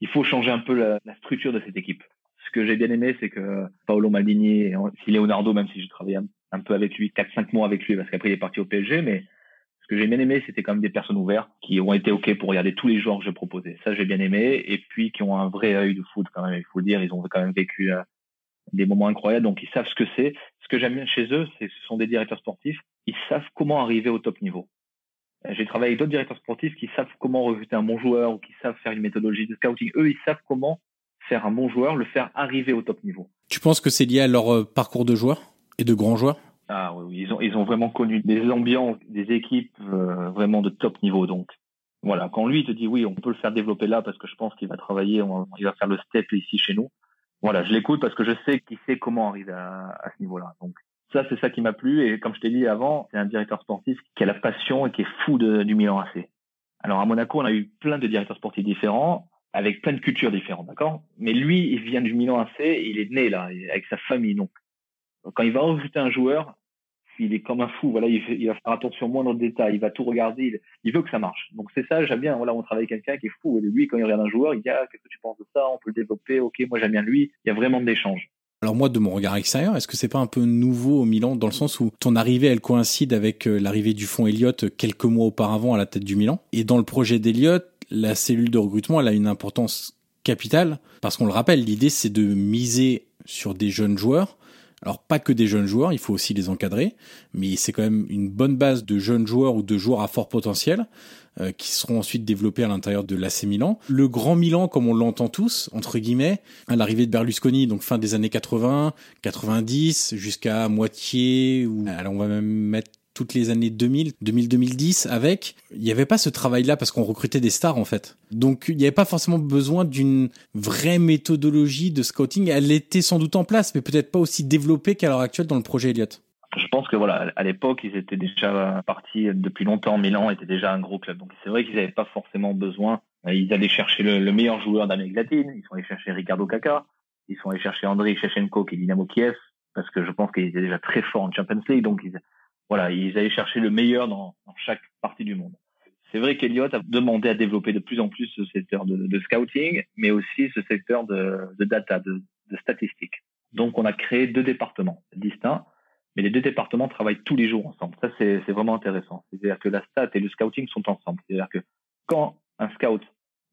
Il faut changer un peu la, structure de cette équipe. Ce que j'ai bien aimé, c'est que Paolo Maldini et si Leonardo, même si je travaillé un, peu avec lui, 4-5 mois avec lui, parce qu'après il est parti au PSG, mais Ce que j'ai bien aimé, c'était quand même des personnes ouvertes qui ont été OK pour regarder tous les joueurs que je proposais. Ça, j'ai bien aimé. Et puis, qui ont un vrai œil de foot quand même, il faut dire. Ils ont quand même vécu euh, des moments incroyables. Donc, ils savent ce que c'est. Ce que j'aime bien chez eux, c'est ce sont des directeurs sportifs. Ils savent comment arriver au top niveau. J'ai travaillé avec d'autres directeurs sportifs qui savent comment recruter un bon joueur ou qui savent faire une méthodologie de scouting. Eux, ils savent comment faire un bon joueur, le faire arriver au top niveau. Tu penses que c'est lié à leur euh, parcours de joueur et de grands joueurs? Ah oui, ils ont ils ont vraiment connu des ambiances, des équipes euh, vraiment de top niveau. Donc voilà, quand lui te dit oui, on peut le faire développer là parce que je pense qu'il va travailler, il va faire le step ici chez nous. Voilà, je l'écoute parce que je sais qu'il sait comment arriver à, à ce niveau-là. Donc ça, c'est ça qui m'a plu. Et comme je t'ai dit avant, c'est un directeur sportif qui a la passion et qui est fou du Milan AC. Alors à Monaco, on a eu plein de directeurs sportifs différents avec plein de cultures différentes, d'accord? Mais lui, il vient du Milan AC, il est né là, avec sa famille. Donc quand il va recruter un joueur, il est comme un fou. Voilà, il, il va faire attention au moindre détail. Il va tout regarder. Il, il veut que ça marche. Donc c'est ça, j'aime bien. Voilà, on travaille avec quelqu'un qui est fou. Et lui, quand il regarde un joueur, il dit ah, qu'est-ce que tu penses de ça? On peut le développer. Ok, moi j'aime bien lui. Il y a vraiment de l'échange. Alors moi, de mon regard extérieur, est-ce que c'est pas un peu nouveau au Milan dans le sens où ton arrivée, elle coïncide avec euh, l'arrivée du fonds Elliott quelques mois auparavant à la tête du Milan? Et dans le projet d'Elliott, la cellule de recrutement, elle a une importance capitale parce qu'on le rappelle, l'idée c'est de miser sur des jeunes joueurs. Alors pas que des jeunes joueurs, il faut aussi les encadrer, mais c'est quand même une bonne base de jeunes joueurs ou de joueurs à fort potentiel euh, qui seront ensuite développés à l'intérieur de l'AC Milan. Le grand Milan, comme on l'entend tous, entre guillemets, à l'arrivée de Berlusconi, donc fin des années 80, 90, jusqu'à moitié, ou alors on va même mettre toutes les années 2000, 2000-2010 avec, il n'y avait pas ce travail-là parce qu'on recrutait des stars en fait. Donc il n'y avait pas forcément besoin d'une vraie méthodologie de scouting. Elle était sans doute en place, mais peut-être pas aussi développée qu'à l'heure actuelle dans le projet Elliott. Je pense que voilà, à l'époque, ils étaient déjà partis depuis longtemps. Milan était déjà un gros club, donc c'est vrai qu'ils n'avaient pas forcément besoin. Ils allaient chercher le, meilleur joueur d'Amérique latine. Ils sont allés chercher Ricardo Caca. Ils sont allés chercher Andrei Shevchenko qui est Dynamo Kiev parce que je pense qu'ils étaient déjà très forts en Champions League, donc ils, voilà, ils allaient chercher le meilleur dans, chaque partie du monde. C'est vrai qu'Eliott a demandé à développer de plus en plus ce secteur de, scouting, mais aussi ce secteur de, de data, de, de, statistiques. Donc, on a créé deux départements distincts, mais les deux départements travaillent tous les jours ensemble. Ça, c'est vraiment intéressant. C'est-à-dire que la stat et le scouting sont ensemble. C'est-à-dire que quand un scout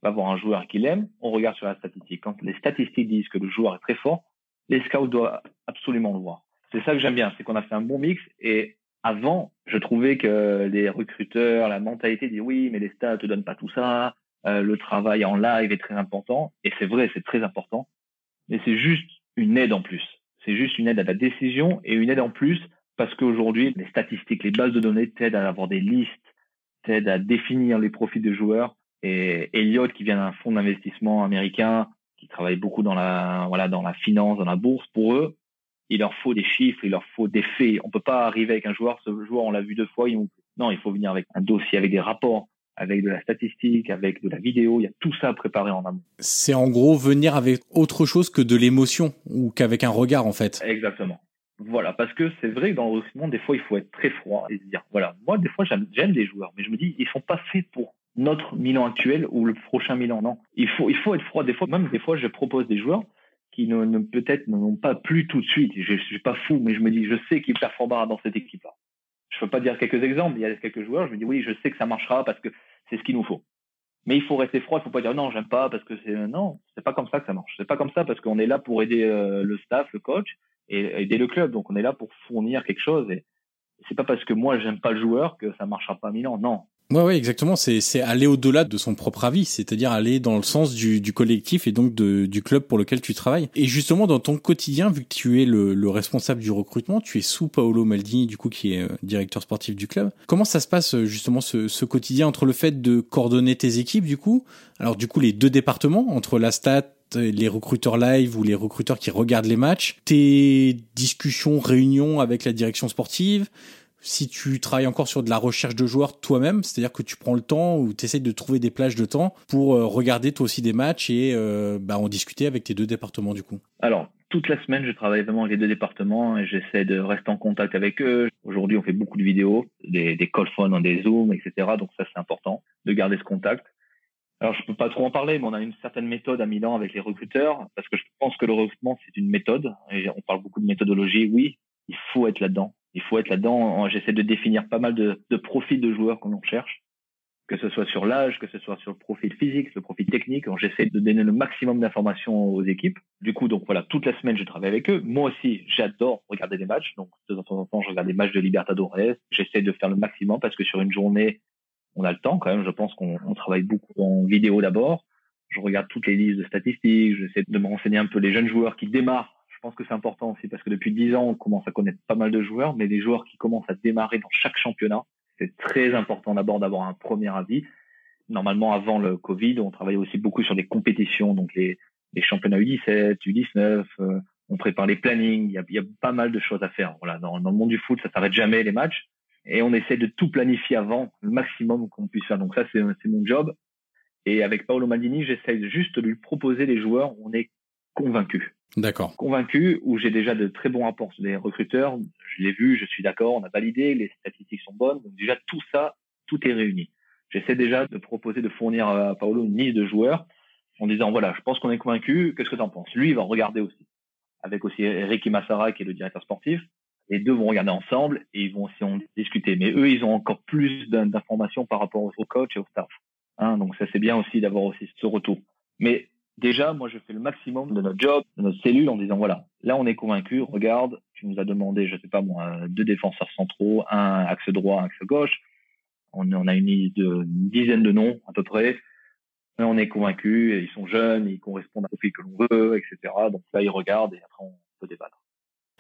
va voir un joueur qu'il aime, on regarde sur la statistique. Quand les statistiques disent que le joueur est très fort, les scouts doivent absolument le voir. C'est ça que j'aime bien, c'est qu'on a fait un bon mix et avant, je trouvais que les recruteurs, la mentalité dit oui, mais les stats te donnent pas tout ça. Euh, le travail en live est très important. Et c'est vrai, c'est très important. Mais c'est juste une aide en plus. C'est juste une aide à la décision et une aide en plus parce qu'aujourd'hui, les statistiques, les bases de données t'aident à avoir des listes, t'aident à définir les profits de joueurs. Et Elliott, qui vient d'un fonds d'investissement américain, qui travaille beaucoup dans la, voilà, dans la finance, dans la bourse, pour eux, il leur faut des chiffres, il leur faut des faits. On peut pas arriver avec un joueur, ce joueur on l'a vu deux fois, non, il faut venir avec un dossier, avec des rapports, avec de la statistique, avec de la vidéo, il y a tout ça à préparer en amont. C'est en gros venir avec autre chose que de l'émotion ou qu'avec un regard en fait. Exactement. Voilà, parce que c'est vrai que dans le recrutement, des fois, il faut être très froid et se dire, voilà, moi, des fois, j'aime des joueurs, mais je me dis, ils sont pas faits pour notre Milan actuel ou le prochain Milan. Non, il faut, il faut être froid. Des fois, même des fois, je propose des joueurs qui ne, ne peut-être n'ont pas plu tout de suite. Je, je suis pas fou, mais je me dis, je sais qu'il performera dans cette équipe-là. Je peux pas dire quelques exemples. Il y a quelques joueurs, je me dis oui, je sais que ça marchera parce que c'est ce qu'il nous faut. Mais il faut rester froid. Il faut pas dire non, j'aime pas parce que c'est non, c'est pas comme ça que ça marche. C'est pas comme ça parce qu'on est là pour aider euh, le staff, le coach et aider le club. Donc on est là pour fournir quelque chose. Et c'est pas parce que moi j'aime pas le joueur que ça marchera pas à Milan. Non, Ouais, ouais, exactement. C'est, aller au-delà de son propre avis, c'est-à-dire aller dans le sens du, du collectif et donc de, du club pour lequel tu travailles. Et justement, dans ton quotidien, vu que tu es le, le responsable du recrutement, tu es sous Paolo Maldini, du coup, qui est euh, directeur sportif du club. Comment ça se passe euh, justement ce, ce quotidien entre le fait de coordonner tes équipes, du coup, alors du coup les deux départements entre la stat les recruteurs live ou les recruteurs qui regardent les matchs, tes discussions, réunions avec la direction sportive, si tu travailles encore sur de la recherche de joueurs toi-même, c'est-à-dire que tu prends le temps ou tu essayes de trouver des plages de temps pour euh, regarder toi aussi des matchs et euh, bah, en discuter avec tes deux départements du coup Alors, toute la semaine, je travaille vraiment avec les deux départements et j'essaie de rester en contact avec eux. Aujourd'hui, on fait beaucoup de vidéos, des, des call phones, des zooms, etc. Donc ça, c'est important de garder ce contact. Alors, je peux pas trop en parler, mais on a une certaine méthode à Milan avec les recruteurs, parce que je pense que le recrutement, c'est une méthode. On parle beaucoup de méthodologie. Oui, il faut être là-dedans Il faut être là-dedans. J'essaie de définir pas mal de, profils de joueurs qu'on cherche, que ce soit sur l'âge, que ce soit sur le profil physique, le profil technique. J'essaie de donner le maximum d'informations aux équipes. Du coup, donc voilà, toute la semaine, je travaille avec eux. Moi aussi, j'adore regarder des matchs. Donc, de temps en temps, je regarde des matchs de Libertadores. J'essaie de faire le maximum parce que sur une journée, on a le temps quand même. Je pense qu'on travaille beaucoup en vidéo d'abord. Je regarde toutes les listes de statistiques. J'essaie de me renseigner un peu les jeunes joueurs qui démarrent pense que c'est important aussi parce que depuis dix ans, on commence à connaître pas mal de joueurs, mais les joueurs qui commencent à démarrer dans chaque championnat, c'est très important d'abord d'avoir un premier avis. Normalement, avant le Covid, on travaillait aussi beaucoup sur les compétitions, donc les, championnats U17, U19, euh, on prépare les plannings, il y a, pas mal de choses à faire. Voilà, dans, le monde du foot, ça s'arrête jamais les matchs, et on essaie de tout planifier avant, le maximum qu'on puisse faire. Donc ça, c'est mon job. Et avec Paolo Maldini, j'essaie juste de lui proposer les joueurs on est convaincu. D'accord. Convaincu, où j'ai déjà de très bons rapports des recruteurs. Je l'ai vu, je suis d'accord, on a validé, les statistiques sont bonnes. Donc déjà, tout ça, tout est réuni. J'essaie déjà de proposer de fournir à Paolo une liste de joueurs en disant, voilà, je pense qu'on est convaincu, qu'est-ce que tu en penses? Lui, il va regarder aussi. Avec aussi Ricky Massara, qui est le directeur sportif. Les deux vont regarder ensemble et ils vont aussi en discuter. Mais eux, ils ont encore plus d'informations par rapport au coach et au staff. Hein, donc ça, c'est bien aussi d'avoir aussi ce retour. Mais déjà, moi, je fais le maximum de notre job, de notre cellule, en disant voilà, là, on est convaincu. Regarde, tu nous as demandé, je sais pas moi, deux défenseurs centraux, un axe droit, un axe gauche. On, on a une, une dizaine de noms à peu près. Là, on est convaincu. Ils sont jeunes, ils correspondent à profil que l'on veut, etc. Donc là, ils regardent et après, on peut débattre.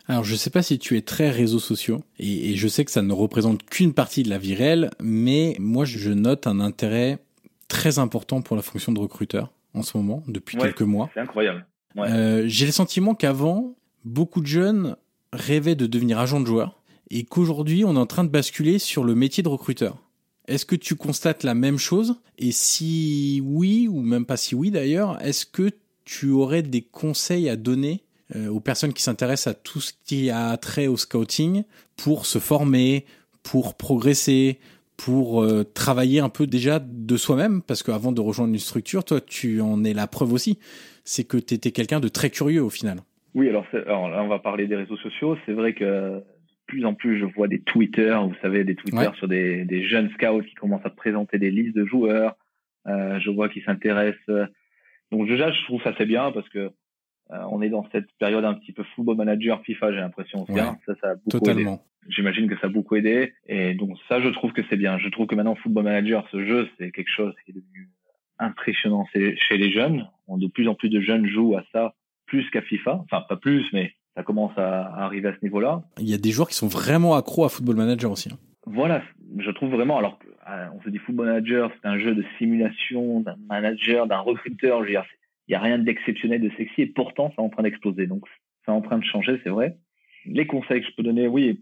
Alors je sais pas si tu es très réseaux sociaux et je sais que ça ne représente qu'une partie de la vie réelle, mais moi je note un intérêt très important pour la fonction de recruteur en ce moment, depuis quelques mois. C'est incroyable. Euh, j'ai le sentiment qu'avant, beaucoup de jeunes rêvaient de devenir agent de joueur et qu'aujourd'hui, on est en train de basculer sur le métier de recruteur. Est-ce que tu constates la même chose? Et si oui, ou même pas si oui d'ailleurs, est-ce que tu aurais des conseils à donner euh, aux personnes qui s'intéressent à tout ce qui a trait au scouting pour se former, pour progresser, pour euh, travailler un peu déjà de soi-même, parce qu'avant de rejoindre une structure, toi, tu en es la preuve aussi. C'est que tu étais quelqu'un de très curieux au final. Oui, alors, alors, là, on va parler des réseaux sociaux. C'est vrai que de plus en plus, je vois des Twitter, vous savez, des Twitter sur des, des, jeunes scouts qui commencent à présenter des listes de joueurs. Euh, je vois qu'ils s'intéressent. Donc déjà, je trouve ça c'est bien parce que euh, on est dans cette période un petit peu football manager FIFA, j'ai l'impression. Ouais, ça, ça a beaucoup totalement. J'imagine que ça a beaucoup aidé. Et donc ça, je trouve que c'est bien. Je trouve que maintenant, Football Manager, ce jeu, c'est quelque chose qui est devenu impressionnant chez les jeunes. De plus en plus de jeunes jouent à ça plus qu'à FIFA. Enfin, pas plus, mais ça commence à arriver à ce niveau-là. Il y a des joueurs qui sont vraiment accros à Football Manager aussi. Hein. Voilà, je trouve vraiment. Alors, euh, on se dit Football Manager, c'est un jeu de simulation d'un manager, d'un recruteur. il n'y a rien d'exceptionnel, de sexy, et pourtant, c'est en train d'exploser. Donc, c'est en train de changer, c'est vrai. Les conseils que je peux donner, oui,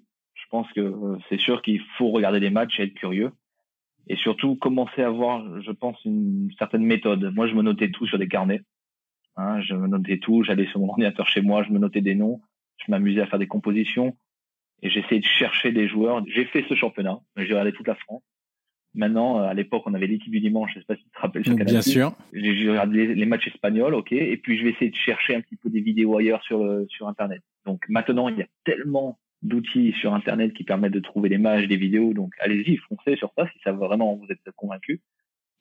pense que euh, c'est sûr qu'il faut regarder les matchs et être curieux. Et surtout, commencer à avoir, je pense, une certaine méthode. Moi, je me notais tout sur des carnets. Hein, je me notais tout. J'allais sur mon ordinateur chez moi, je me notais des noms. Je m'amusais à faire des compositions. Et j'essayais de chercher des joueurs. J'ai fait ce championnat. J'ai regardé toute la France. Maintenant, euh, à l'époque, on avait l'équipe du dimanche. Je sais pas si tu te rappelles sur Bien sûr. J'ai regardé les, matchs espagnols, ok. Et puis, je vais essayer de chercher un petit peu des vidéos ailleurs sur, euh, sur Internet. Donc, maintenant, il y a tellement d'outils sur Internet qui permettent de trouver des images, des vidéos. Donc, allez-y, foncez sur ça si ça vraiment vous êtes convaincu.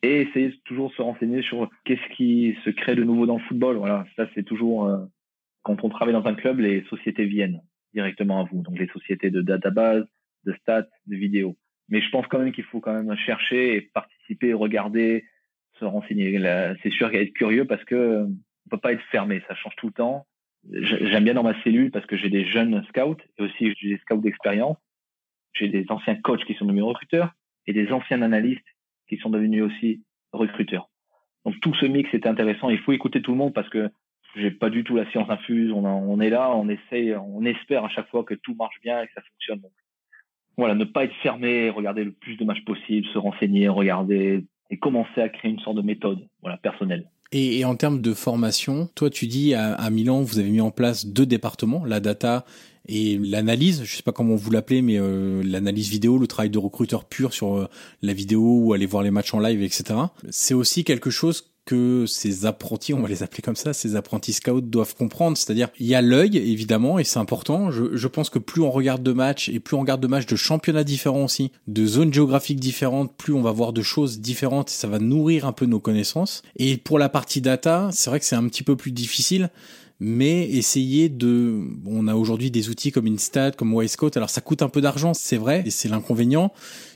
Et essayez toujours de se renseigner sur qu'est-ce qui se crée de nouveau dans le football. Voilà, ça c'est toujours euh, quand on travaille dans un club, les sociétés viennent directement à vous. Donc les sociétés de database, de stats, de vidéos. Mais je pense quand même qu'il faut quand même chercher et participer, regarder, se renseigner. C'est sûr qu'être curieux parce que on peut pas être fermé, ça change tout le temps j'aime bien dans ma cellule parce que j'ai des jeunes scouts et aussi j'ai des scouts d'expérience. J'ai des anciens coachs qui sont devenus recruteurs et des anciens analystes qui sont devenus aussi recruteurs. Donc tout ce mix est intéressant. Il faut écouter tout le monde parce que j'ai pas du tout la science infuse. On, est là, on essaye, on espère à chaque fois que tout marche bien et que ça fonctionne. Voilà, ne pas être fermé, regarder le plus de matchs possible, se renseigner, regarder et commencer à créer une sorte de méthode, voilà, personnelle. Et, en termes de formation, toi tu dis à, Milan, vous avez mis en place deux départements, la data et l'analyse, je sais pas comment vous l'appelez, mais euh, l'analyse vidéo, le travail de recruteur pur sur euh, la vidéo ou aller voir les matchs en live, etc. C'est aussi quelque chose que ces apprentis, on va les appeler comme ça, ces apprentis scouts doivent comprendre. C'est-à-dire, il y a l'œil, évidemment, et c'est important. Je, je, pense que plus on regarde de matchs, et plus on regarde de matchs de championnats différents aussi, de zones géographiques différentes, plus on va voir de choses différentes, et ça va nourrir un peu nos connaissances. Et pour la partie data, c'est vrai que c'est un petit peu plus difficile, mais essayer de, on a aujourd'hui des outils comme Instat, comme Wisecout, alors ça coûte un peu d'argent, c'est vrai, et c'est l'inconvénient.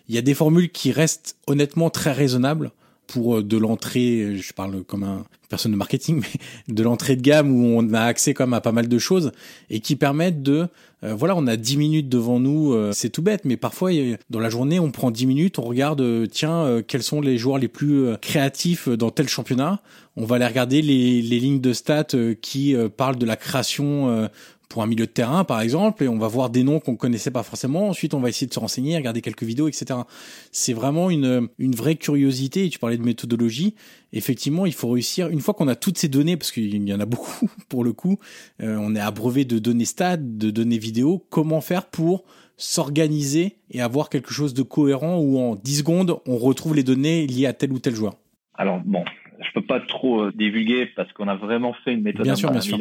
Il y a des formules qui restent honnêtement très raisonnables pour euh, de l'entrée, je parle comme un personne de marketing, mais de l'entrée de gamme où on a accès quand même à pas mal de choses et qui permettent de, euh, voilà, on a 10 minutes devant nous, euh, c'est tout bête, mais parfois dans la journée on prend 10 minutes, on regarde, tiens, quels sont les joueurs les plus créatifs dans tel championnat, on va aller regarder les, les lignes de stats qui parlent de la création pour un milieu de terrain, par exemple, et on va voir des noms qu'on connaissait pas forcément. Ensuite, on va essayer de se renseigner, regarder quelques vidéos, etc. C'est vraiment une, une vraie curiosité. Et tu parlais de méthodologie. Effectivement, il faut réussir. Une fois qu'on a toutes ces données, parce qu'il y en a beaucoup pour le coup, euh, on est abreuvé de données stats, de données vidéo. Comment faire pour s'organiser et avoir quelque chose de cohérent où en 10 secondes, on retrouve les données liées à tel ou tel joueur Alors bon, je peux pas trop euh, divulguer parce qu'on a vraiment fait une méthode bien sûr, bien sûr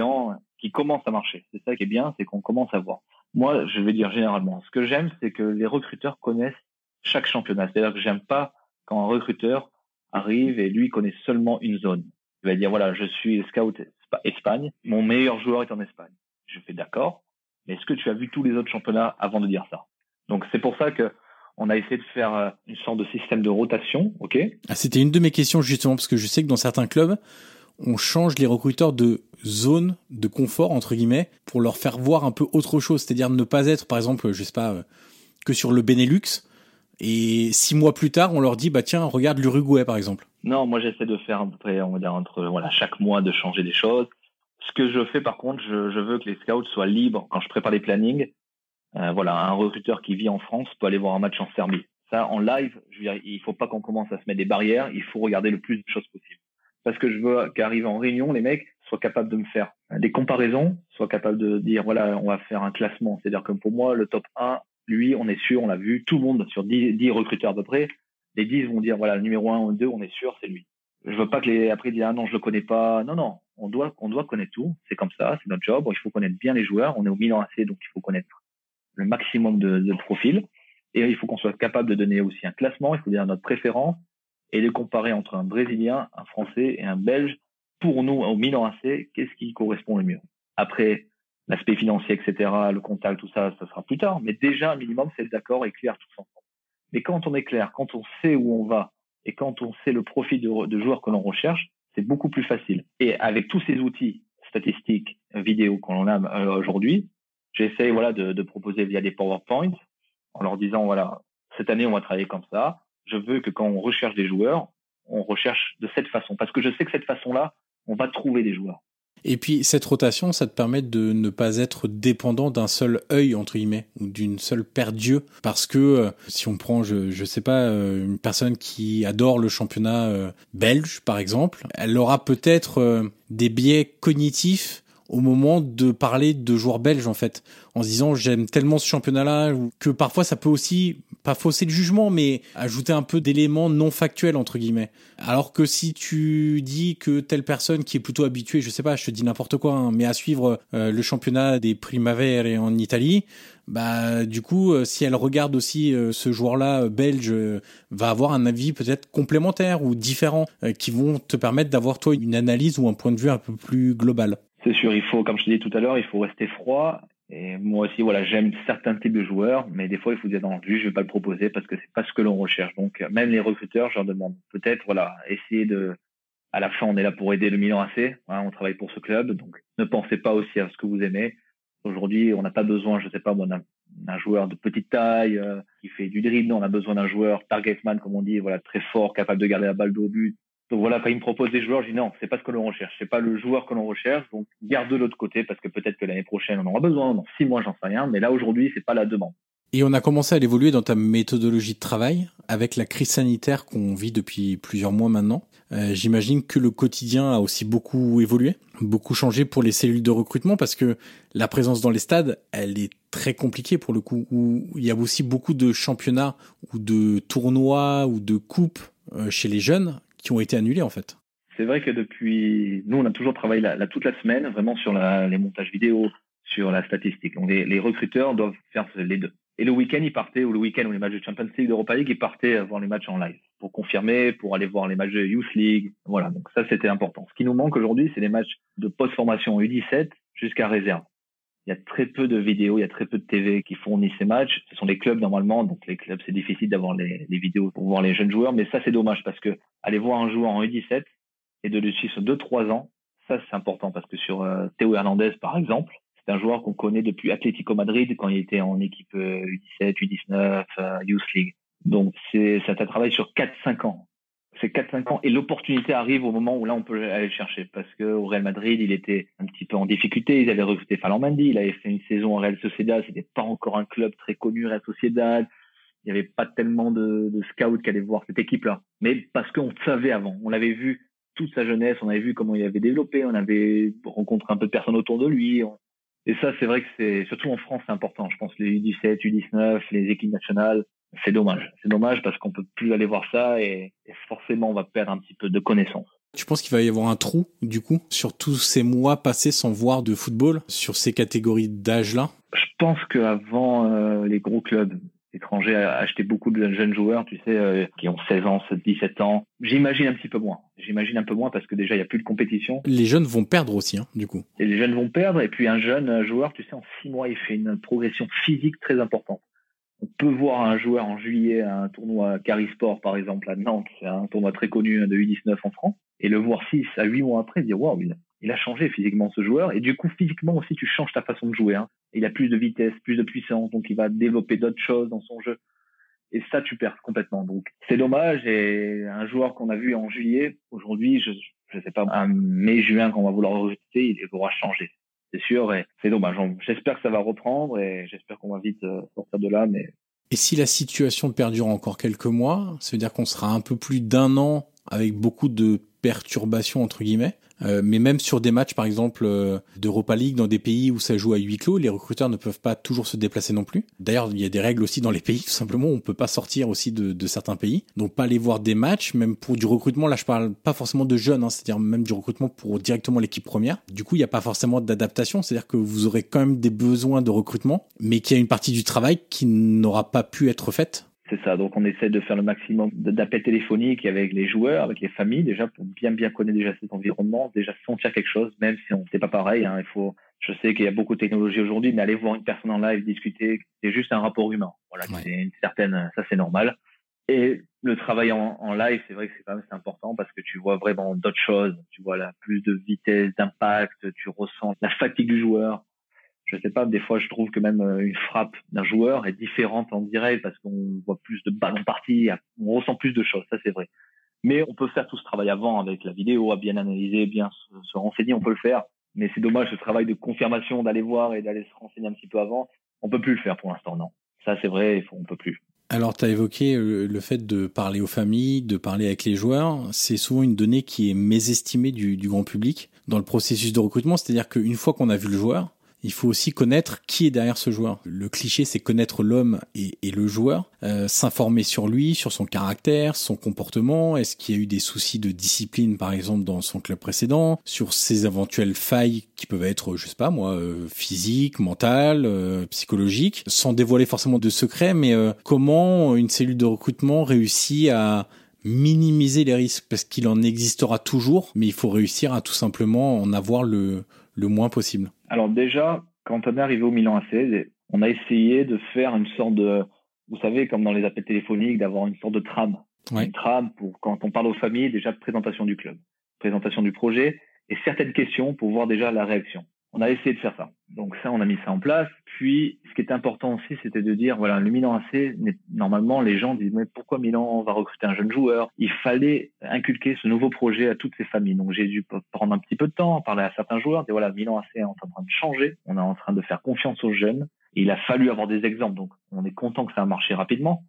qui commence à marcher. C'est ça qui est bien, c'est qu'on commence à voir. Moi, je vais dire généralement, ce que j'aime, c'est que les recruteurs connaissent chaque championnat. C'est-à-dire que j'aime pas quand un recruteur arrive et lui connaît seulement une zone. Il va dire voilà, je suis scout Espagne, mon meilleur joueur est en Espagne. Je fais d'accord, mais est-ce que tu as vu tous les autres championnats avant de dire ça? Donc c'est pour ça que on a essayé de faire euh, une sorte de système de rotation, ok? Ah, C'était une de mes questions justement parce que je sais que dans certains clubs, on change les recruteurs de zone de confort entre guillemets pour leur faire voir un peu autre chose, c'est-à-dire ne pas être par exemple, je sais pas, euh, que sur le Benelux et six mois plus tard on leur dit bah tiens regarde l'Uruguay par exemple. Non, moi j'essaie de faire à peu on va dire entre voilà chaque mois de changer des choses. Ce que je fais par contre, je, veux que les scouts soient libres quand je prépare les plannings. Euh, voilà, un recruteur qui vit en France peut aller voir un match en Serbie. Ça, en live, je veux il faut pas qu'on commence à se mettre des barrières. Il faut regarder le plus de choses possible parce que je veux qu'arrive en réunion, les mecs soient capables de me faire des comparaisons, soient capables de dire, voilà, on va faire un classement. C'est-à-dire que pour moi, le top 1, lui, on est sûr, on l'a vu, tout le monde, sur 10, 10 recruteurs à peu près, les 10 vont dire, voilà, le numéro 1 ou 2, on est sûr, c'est lui. Je veux pas que les, après, dire, ah non, je le connais pas. Non, non, on doit, on doit connaître tout. C'est comme ça, c'est notre job. Il faut connaître bien les joueurs. On est au Milan AC, donc il faut connaître le maximum de, de profils. Et il faut qu'on soit capable de donner aussi un classement. Il faut dire notre préférence et de comparer entre un Brésilien, un Français et un Belge. Pour nous, au Milan AC, qu'est-ce qui correspond le mieux? Après, l'aspect financier, etc., le contact, tout ça, ça sera plus tard. Mais déjà, un minimum, c'est d'accord et clair tous ensemble. Mais quand on est clair, quand on sait où on va et quand on sait le profil de, de joueurs que l'on recherche, c'est beaucoup plus facile. Et avec tous ces outils statistiques, vidéo qu'on a euh, aujourd'hui, j'essaie voilà de, de proposer via des PowerPoints en leur disant voilà cette année on va travailler comme ça, je veux que quand on recherche des joueurs, on recherche de cette façon. Parce que je sais que cette façon-là, on va trouver des joueurs. Et puis cette rotation, ça te permet de ne pas être dépendant d'un seul œil entre guillemets ou d'une seule paire d'yeux, parce que euh, si on prend, je je sais pas, euh, une personne qui adore le championnat euh, belge par exemple, elle aura peut-être des biais cognitifs au moment de parler de joueurs belges en fait, en se disant j'aime tellement ce championnat-là que parfois ça peut aussi pas fausser le jugement, mais ajouter un peu d'éléments non factuels entre guillemets. Alors que si tu dis que telle personne qui est plutôt habituée, je sais pas, je te dis n'importe quoi, hein, mais à suivre euh, le championnat des Primavera en Italie, bah du coup, euh, si elle regarde aussi euh, ce joueur-là belge, va avoir un avis peut-être complémentaire ou différent, qui vont te permettre d'avoir toi une analyse ou un point de vue un peu plus global. C'est sûr, il faut, comme je te disais tout à l'heure, il faut rester froid. Et moi aussi, voilà, j'aime certains types de joueurs, mais des fois, il faut dire non, lui, je vais pas le proposer parce que c'est pas ce que l'on recherche. Donc, même les recruteurs, je leur demande peut-être, voilà, essayer de, à la fin, on est là pour aider le Milan AC. Hein, on travaille pour ce club, donc ne pensez pas aussi à ce que vous aimez. Aujourd'hui, on n'a pas besoin, je sais pas moi, d'un joueur de petite taille euh, qui fait du dribble. On a besoin d'un joueur targetman, comme on dit, voilà, très fort, capable de garder la balle au but, donc voilà, quand il me propose des joueurs, je dis non, c'est pas ce que l'on recherche, c'est pas le joueur que l'on recherche, donc garde de l'autre côté parce que peut-être que l'année prochaine on aura besoin, dans six mois j'en sais rien, mais là aujourd'hui c'est pas la demande. Et on a commencé à l'évoluer dans ta méthodologie de travail avec la crise sanitaire qu'on vit depuis plusieurs mois maintenant. Euh, J'imagine que le quotidien a aussi beaucoup évolué, beaucoup changé pour les cellules de recrutement parce que la présence dans les stades, elle est très compliquée pour le coup. Où il y a aussi beaucoup de championnats ou de tournois ou de coupes euh, chez les jeunes qui ont été annulés en fait. C'est vrai que depuis, nous, on a toujours travaillé là, toute la semaine, vraiment sur la, les montages vidéo, sur la statistique. Donc, les, les recruteurs doivent faire les deux. Et le week-end, ils partaient, ou le week-end, ou les matchs de Champions League, d'Europa League, ils partaient voir les matchs en live pour confirmer, pour aller voir les matchs de Youth League. Voilà, donc ça, c'était important. Ce qui nous manque aujourd'hui, c'est les matchs de post-formation U17 jusqu'à réserve. Il y a très peu de vidéos, il y a très peu de TV qui fournissent ces matchs. Ce sont les clubs normalement, donc les clubs, c'est difficile d'avoir les, les, vidéos pour voir les jeunes joueurs, mais ça, c'est dommage parce que aller voir un joueur en U17 et de le suivre sur 2-3 ans, ça, c'est important parce que sur euh, Théo Hernandez, par exemple, c'est un joueur qu'on connaît depuis Atlético Madrid quand il était en équipe U17, U19, euh, Youth League. Donc c'est un travail sur 4-5 ans. C'est 4-5 ans et l'opportunité arrive au moment où là on peut aller chercher parce que au Real Madrid il était un petit peu en difficulté. Ils avaient recruté Fallon Mendy, il avait fait une saison en Real Sociedad, c'était pas encore un club très connu Real Sociedad. Il n'y avait pas tellement de, scouts qui allaient voir cette équipe-là. Mais parce qu'on savait avant, on l'avait vu toute sa jeunesse, on avait vu comment il avait développé, on avait rencontré un peu de personnes autour de lui. Et ça, c'est vrai que c'est surtout en France, c'est important. Je pense les U17, U19, les équipes nationales, c'est dommage. C'est dommage parce qu'on peut plus aller voir ça et, forcément on va perdre un petit peu de connaissances. Tu penses qu'il va y avoir un trou, du coup, sur tous ces mois passés sans voir de football, sur ces catégories d'âge-là? Je pense qu'avant, euh, les gros clubs étrangers achetaient beaucoup de jeunes joueurs, tu sais, euh, qui ont 16 ans, 17 ans. J'imagine un petit peu moins. J'imagine un peu moins parce que déjà, il n'y a plus de compétition. Les jeunes vont perdre aussi, hein, du coup. Et les jeunes vont perdre. Et puis, un jeune joueur, tu sais, en 6 mois, il fait une progression physique très importante on peut voir un joueur en juillet à un tournoi Carisport, par exemple, à Nantes, un tournoi très connu de U19 en France, et le voir 6 à 8 mois après, dire waouh, il, a changé physiquement ce joueur, et du coup, physiquement aussi, tu changes ta façon de jouer. Hein. Il a plus de vitesse, plus de puissance, donc il va développer d'autres choses dans son jeu. Et ça, tu perds complètement. Donc, c'est dommage. Et un joueur qu'on a vu en juillet, aujourd'hui, je ne sais pas, un mai-juin, qu'on va vouloir recruter, il pourra changer c'est sûr. Et dommage. J'espère que ça va reprendre et j'espère qu'on va vite euh, sortir de là. Mais et si la situation perdure encore quelques mois, ça veut dire qu'on sera un peu plus d'un an avec beaucoup de perturbations entre guillemets. Euh, mais même sur des matchs, par exemple, euh, d'Europa League, dans des pays où ça joue à huis clos, les recruteurs ne peuvent pas toujours se déplacer non plus. D'ailleurs, il y a des règles aussi dans les pays, tout simplement, on peut pas sortir aussi de, de, certains pays. Donc, pas aller voir des matchs, même pour du recrutement, là, je parle pas forcément de jeunes, hein, c'est-à-dire même du recrutement pour directement l'équipe première. Du coup, il n'y a pas forcément d'adaptation, c'est-à-dire que vous aurez quand même des besoins de recrutement, mais qu'il y a une partie du travail qui n'aura pas pu être faite c'est ça. Donc on essaie de faire le maximum d'appels téléphoniques avec les joueurs, avec les familles, déjà pour bien bien connaître déjà cet environnement, déjà sentir quelque chose, même si on c'est pas pareil. Hein, il faut. Je sais qu'il y a beaucoup de technologies aujourd'hui, mais aller voir une personne en live discuter, c'est juste un rapport humain. Voilà, c'est une certaine, ça c'est normal. Et le travail en, en live, c'est vrai que c'est quand même c'est important parce que tu vois vraiment d'autres choses. Tu vois là plus de vitesse, d'impact, tu ressens la fatigue du joueur je sais pas, des fois je trouve que même euh, une frappe d'un joueur est différente en direct parce qu'on voit plus de ballons partis, on ressent plus de choses, ça c'est vrai. Mais on peut faire tout ce travail avant avec la vidéo, à bien analyser, bien se, renseigner, on peut le faire. Mais c'est dommage ce travail de confirmation, d'aller voir et d'aller se renseigner un petit peu avant. On peut plus le faire pour l'instant, non. Ça c'est vrai, on peut plus. Alors, tu as évoqué euh, le fait de parler aux familles, de parler avec les joueurs. C'est souvent une donnée qui est mésestimée du, du grand public dans le processus de recrutement. C'est-à-dire qu'une fois qu'on a vu le joueur, il faut aussi connaître qui est derrière ce joueur. Le cliché, c'est connaître l'homme et, le joueur, euh, s'informer sur lui, sur son caractère, son comportement. Est-ce qu'il y a eu des soucis de discipline, par exemple, dans son club précédent, sur ses éventuelles failles qui peuvent être, je sais pas moi, euh, physiques, mentales, euh, psychologiques, sans dévoiler forcément de secrets. Mais comment une cellule de recrutement réussit à minimiser les risques? Parce qu'il en existera toujours, mais il faut réussir à tout simplement en avoir le le moins possible. Alors déjà, quand on est arrivé au Milan AC, on a essayé de faire une sorte de, vous savez, comme dans les appels téléphoniques, d'avoir une sorte de trame. Une trame pour quand on parle aux familles, déjà présentation du club, présentation du projet et certaines questions pour voir déjà la réaction on a essayé de faire ça. Donc ça, on a mis ça en place. Puis, ce qui est important aussi, c'était de dire, voilà, le Milan AC, normalement, les gens disent, mais pourquoi Milan va recruter un jeune joueur? Il fallait inculquer ce nouveau projet à toutes ces familles. Donc j'ai dû prendre un petit peu de temps, parler à certains joueurs, dire, voilà, Milan AC est en train de changer, on est en train de faire confiance aux jeunes. Et il a fallu avoir des exemples. Donc, on est content que ça a marché rapidement.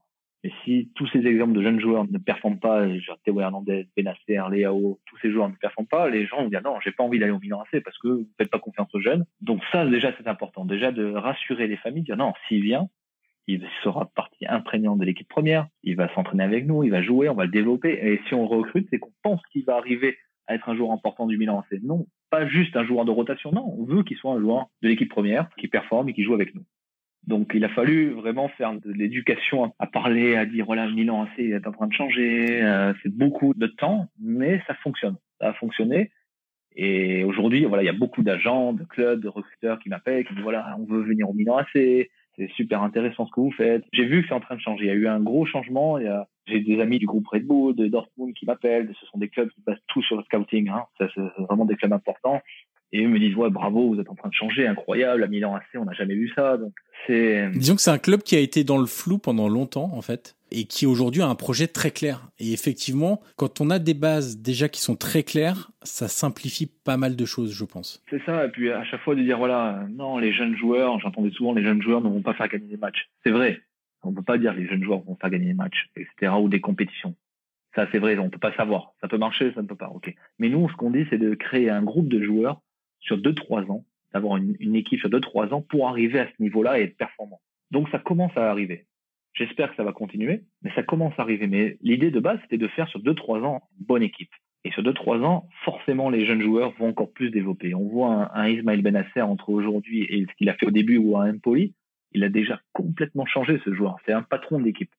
Mais si tous ces exemples de jeunes joueurs ne performent pas, genre Théo Hernandez, Benacer, Léao, tous ces joueurs ne performent pas, les gens vont dire non, j'ai pas envie d'aller au Milan AC parce que vous faites pas confiance aux jeunes. Donc ça, déjà, c'est important. Déjà de rassurer les familles, dire non, s'il vient, il sera partie imprégnante de l'équipe première, il va s'entraîner avec nous, il va jouer, on va le développer. Et si on recrute, c'est qu'on pense qu'il va arriver à être un joueur important du Milan AC. Non, pas juste un joueur de rotation. Non, on veut qu'il soit un joueur de l'équipe première, qui performe et qui joue avec nous. Donc il a fallu vraiment faire de l'éducation à parler, à dire voilà Milan AC est en train de changer. Euh, c'est beaucoup de temps, mais ça fonctionne. Ça a fonctionné. Et aujourd'hui, voilà, il y a beaucoup d'agents, de clubs, de recruteurs qui m'appellent, qui disent voilà, on veut venir au Milan AC. C'est super intéressant ce que vous faites. J'ai vu que c'est en train de changer. Il y a eu un gros changement. Il y a, j'ai des amis du groupe Red Bull, de Dortmund qui m'appellent. Ce sont des clubs qui passent tout sur le scouting. Hein. C'est vraiment des clubs importants. Et ils me disent ouais bravo, vous êtes en train de changer, incroyable. À Milan AC, on n'a jamais vu ça. Donc c'est. Disons que c'est un club qui a été dans le flou pendant longtemps en fait, et qui aujourd'hui a un projet très clair. Et effectivement, quand on a des bases déjà qui sont très claires, ça simplifie pas mal de choses, je pense. C'est ça. Et puis à chaque fois de dire voilà, non, les jeunes joueurs, j'entendais souvent les jeunes joueurs ne vont pas faire gagner des matchs. C'est vrai. On peut pas dire les jeunes joueurs vont faire gagner des matchs, etc. ou des compétitions. Ça, c'est vrai, on peut pas savoir. Ça peut marcher, ça ne peut pas. Ok. Mais nous, ce qu'on dit, c'est de créer un groupe de joueurs sur 2-3 ans, d'avoir une, équipe sur 2-3 ans pour arriver à ce niveau-là et être performant. Donc ça commence à arriver. J'espère que ça va continuer, mais ça commence à arriver. Mais l'idée de base, c'était de faire sur 2-3 ans une bonne équipe. Et sur 2-3 ans, forcément, les jeunes joueurs vont encore plus développer. On voit un, un Ismail Benasser entre aujourd'hui et ce qu'il a fait au début ou à Empoli. Il a déjà complètement changé ce joueur. C'est un patron de l'équipe.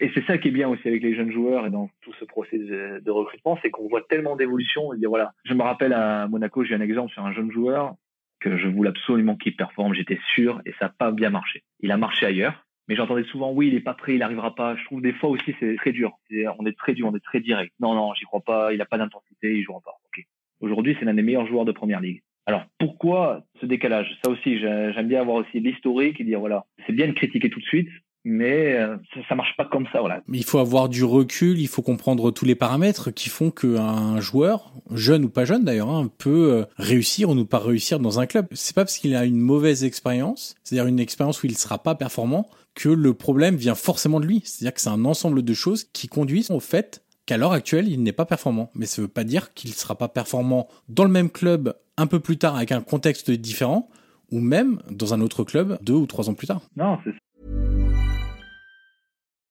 Et c'est ça qui est bien aussi avec les jeunes joueurs et dans tout ce processus de recrutement, c'est qu'on voit tellement d'évolution. Voilà, je me rappelle à Monaco, j'ai un exemple sur un jeune joueur que je voulais absolument qu'il performe. J'étais sûr et ça n'a pas bien marché. Il a marché ailleurs, mais j'entendais souvent oui, il est pas prêt, il arrivera pas. Je trouve des fois aussi c'est très dur. on est très dur, on est très direct. Non non, j'y crois pas. Il a pas d'intensité, il jouera pas. Ok. Aujourd'hui, c'est l'un des meilleurs joueurs de première ligue. Alors pourquoi ce décalage? Ça aussi, j'aime bien avoir aussi l'historique et dire voilà, c'est bien de critiquer tout de suite, mais euh, ça, ça, marche pas comme ça voilà. Mais il faut avoir du recul, il faut comprendre tous les paramètres qui font qu'un joueur, jeune ou pas jeune d'ailleurs, hein, peut euh, réussir ou ne pas réussir dans un club. C'est pas parce qu'il a une mauvaise expérience, c'est-à-dire une expérience où il sera pas performant, que le problème vient forcément de lui. C'est-à-dire que c'est un ensemble de choses qui conduisent au fait qu'à l'heure actuelle, il n'est pas performant. Mais ça veut pas dire qu'il sera pas performant dans le même club un peu plus tard avec un contexte différent ou même dans un autre club deux ou trois ans plus tard. Non, c'est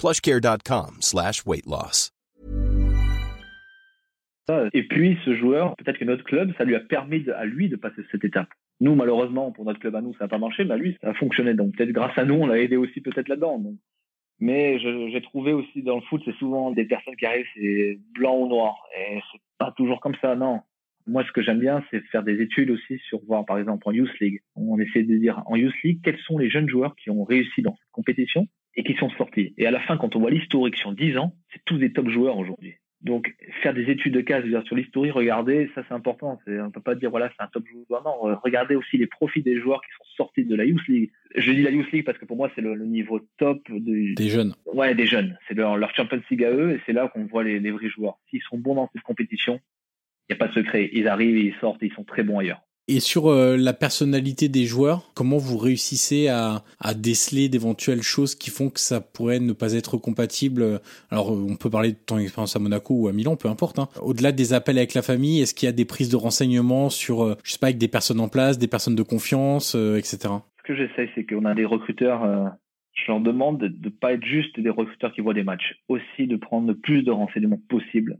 plushcare.com slash. Et puis, ce joueur, peut-être que notre club, ça lui a permis de, à lui de passer cette étape. Nous, malheureusement, pour notre club à nous, ça n'a pas marché, mais à lui, ça a fonctionné. Donc, peut-être grâce à nous, on l'a aidé aussi peut-être là-dedans. Mais j'ai trouvé aussi dans le foot, c'est souvent des personnes qui arrivent, c'est blanc ou noir. Et c'est pas toujours comme ça, non. Moi, ce que j'aime bien, c'est faire des études aussi sur voir, par exemple, en Youth League. On essaie de dire en Youth League, quels sont les jeunes joueurs qui ont réussi dans cette compétition? Et qui sont sortis. Et à la fin, quand on voit l'historique sur 10 ans, c'est tous des top joueurs aujourd'hui. Donc, faire des études de cas sur l'historique, regarder, ça c'est important. On ne peut pas dire, voilà, c'est un top joueur. Non, euh, regardez aussi les profits des joueurs qui sont sortis de la Youth League. Je dis la Youth League parce que pour moi, c'est le, le, niveau top des jeunes. Ouais, des jeunes. C'est leur, leur Champions League à eux et c'est là qu'on voit les, les vrais joueurs. S'ils sont bons dans cette compétition, il n'y a pas de secret. Ils arrivent, ils sortent, ils sont très bons ailleurs. Et sur euh, la personnalité des joueurs, comment vous réussissez à, déceler d'éventuelles choses qui font que ça pourrait ne pas être compatible Alors, on peut parler de ton expérience à Monaco ou à Milan, peu importe. Hein. Au-delà des appels avec la famille, est-ce qu'il y a des prises de renseignements sur, euh, je sais pas, avec des personnes en place, des personnes de confiance, euh, etc. Ce que j'essaie, c'est qu'on a des recruteurs. Euh, je leur demande de ne pas être juste des recruteurs qui voient des matchs, aussi de prendre le plus de renseignements possible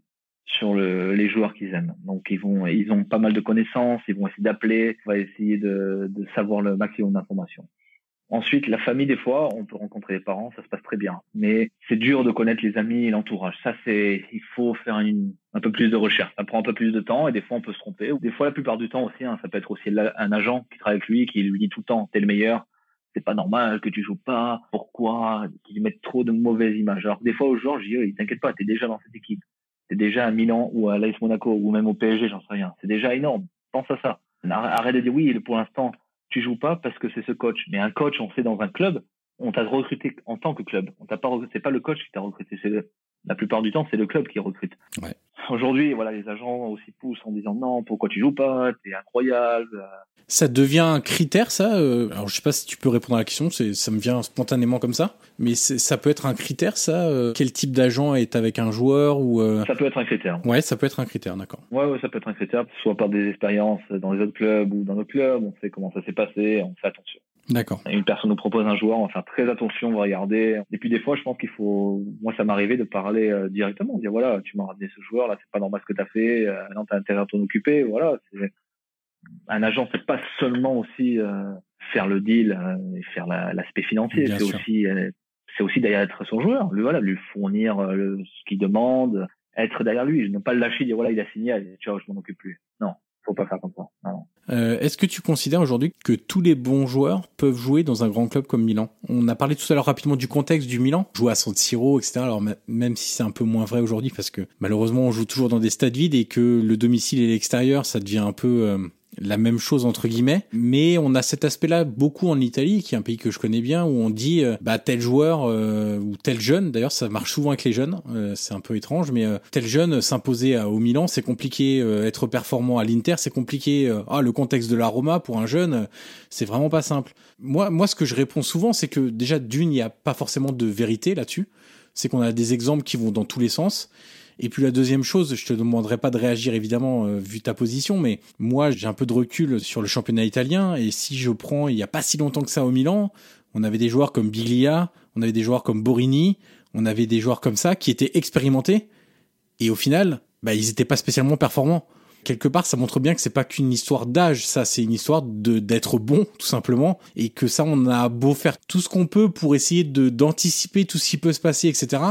sur le, les joueurs qu'ils aiment. Donc ils vont, ils ont pas mal de connaissances, ils vont essayer d'appeler, on va essayer de, de savoir le maximum d'informations. Ensuite, la famille, des fois, on peut rencontrer les parents, ça se passe très bien. Mais c'est dur de connaître les amis et l'entourage. Ça, c'est, il faut faire une, un peu plus de recherche. Ça prend un peu plus de temps et des fois, on peut se tromper. Des fois, la plupart du temps aussi, hein, ça peut être aussi un agent qui travaille avec lui, qui lui dit tout le temps, t'es le meilleur, c'est pas normal que tu joues pas, pourquoi, qu'ils mettent trop de mauvaises images. Alors, des fois, aux gens, je dis, t'inquiète pas, t'es déjà dans cette équipe c'est déjà à Milan ou à l'AS Monaco ou même au PSG, j'en sais rien. C'est déjà énorme. Pense à ça. Arrête de dire oui, pour l'instant, tu joues pas parce que c'est ce coach. Mais un coach, on sait dans un club, on t'a recruté en tant que club. On t'a pas, c'est pas le coach qui t'a recruté, c'est La plupart du temps, c'est le club qui recrute. Ouais. Aujourd'hui, voilà, les agents aussi poussent en disant non, pourquoi tu joues pas, t'es incroyable. Ça devient un critère, ça euh, Alors, je sais pas si tu peux répondre à la question, c'est, ça me vient spontanément comme ça, mais ça peut être un critère, ça euh, Quel type d'agent est avec un joueur ou euh Ça peut être un critère. Ouais, ça peut être un critère, d'accord. Ouais, ouais, ça peut être un critère, soit par des expériences dans les autres clubs ou dans nos clubs, on sait comment ça s'est passé, on fait attention. D'accord. Une personne nous propose un joueur, on va faire très attention, on va regarder. Et puis des fois, je pense qu'il faut, moi ça m'est arrivé de parler euh, directement, dire voilà, tu m'as ramené ce joueur, là c'est pas normal ce que tu as fait, euh, non t'as intérêt à t'en occuper, voilà. Un agent c'est pas seulement aussi euh, faire le deal euh, et faire l'aspect financier, c'est aussi c'est aussi derrière être son joueur, lui voilà, lui fournir ce qu'il demande, être derrière lui, ne pas le lâcher, dire voilà il a signé, tu vois je m'en occupe plus. Faut pas faire comme ça. Euh, Est-ce que tu considères aujourd'hui que tous les bons joueurs peuvent jouer dans un grand club comme Milan? On a parlé tout à l'heure rapidement du contexte du Milan, jouer à San Siro, etc. Alors même si c'est un peu moins vrai aujourd'hui parce que malheureusement on joue toujours dans des stades vides et que le domicile et l'extérieur ça devient un peu euh, la même chose entre guillemets, mais on a cet aspect-là beaucoup en Italie, qui est un pays que je connais bien, où on dit euh, bah tel joueur euh, ou tel jeune, d'ailleurs ça marche souvent avec les jeunes, euh, c'est un peu étrange, mais tel jeune s'imposer au Milan, c'est compliqué, être performant à l'Inter, c'est compliqué. ah le contexte de la Roma pour un jeune, c'est vraiment pas simple. Moi, moi ce que je réponds souvent, c'est que déjà d'une, il n'y a pas forcément de vérité là-dessus, c'est qu'on a des exemples qui vont dans tous les sens. Et puis la deuxième chose, je te demanderai pas de réagir évidemment euh, vu ta position, mais moi j'ai un peu de recul sur le championnat italien et si je prends il y a pas si longtemps que ça au Milan, on avait des joueurs comme Biglia, on avait des joueurs comme Borini, on avait des joueurs comme ça qui étaient expérimentés et au final, bah ils étaient pas spécialement performants. Quelque part, ça montre bien que c'est pas qu'une histoire d'âge, ça, c'est une histoire de d'être bon, tout simplement, et que ça, on a beau faire tout ce qu'on peut pour essayer de d'anticiper tout ce qui peut se passer, etc.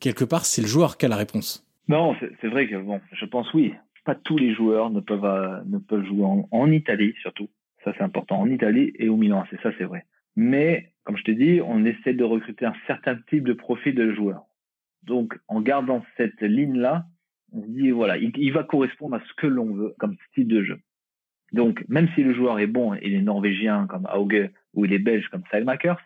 Quelque part, c'est le joueur qui a la réponse. Non, c'est vrai que bon, je pense oui. Pas tous les joueurs ne peuvent euh, ne peuvent jouer en, Italie surtout. Ça c'est important en Italie et au Milan, c'est ça c'est vrai. Mais comme je te dis, on essaie de recruter un certain type de profil de joueur. Donc en gardant cette ligne là, on se dit voilà, il, va correspondre à ce que l'on veut comme style de jeu. Donc même si le joueur est bon il est norvégien comme Auge ou il est belge comme Seilmakers,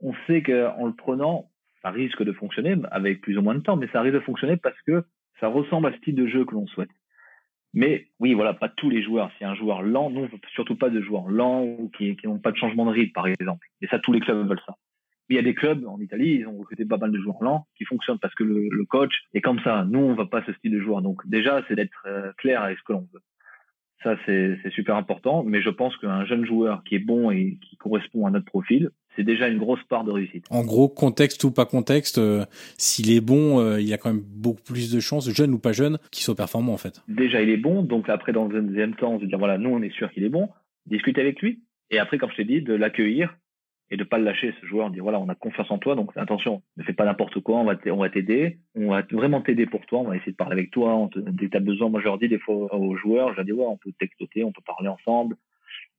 on sait qu'en le prenant, ça risque de fonctionner avec plus ou moins de temps, mais ça risque de fonctionner parce que ça ressemble à ce type de jeu que l'on souhaite. Mais oui, voilà, pas tous les joueurs. Si un joueur lent, non, surtout pas de joueurs lents ou qui, n'ont pas de changement de rythme, par exemple. Et ça, tous les clubs veulent ça. Mais il y a des clubs en Italie, ils ont recruté pas mal de joueurs lents qui fonctionnent parce que le, coach est comme ça. Nous, on va pas ce style de joueur. Donc déjà, c'est d'être euh, clair avec ce que l'on veut. Ça, c'est super important. Mais je pense qu'un jeune joueur qui est bon et qui correspond à notre profil, c'est déjà une grosse part de réussite. En gros, contexte ou pas contexte, euh, s'il est bon, euh, il y a quand même beaucoup plus de chances, jeune ou pas jeune, qu'il soit performant en fait. Déjà, il est bon, donc après, dans un deuxième temps, on se dire voilà, nous, on est sûr qu'il est bon, discuter avec lui, et après, comme je t'ai dit, de l'accueillir et de pas le lâcher ce joueur, dire voilà, on a confiance en toi, donc attention, ne fais pas n'importe quoi, on va on va t'aider, on va vraiment t'aider pour toi, on va essayer de parler avec toi, on te, dès que as besoin, moi je leur dis des fois aux joueurs, je leur dis ouais, on peut textoter, on peut parler ensemble,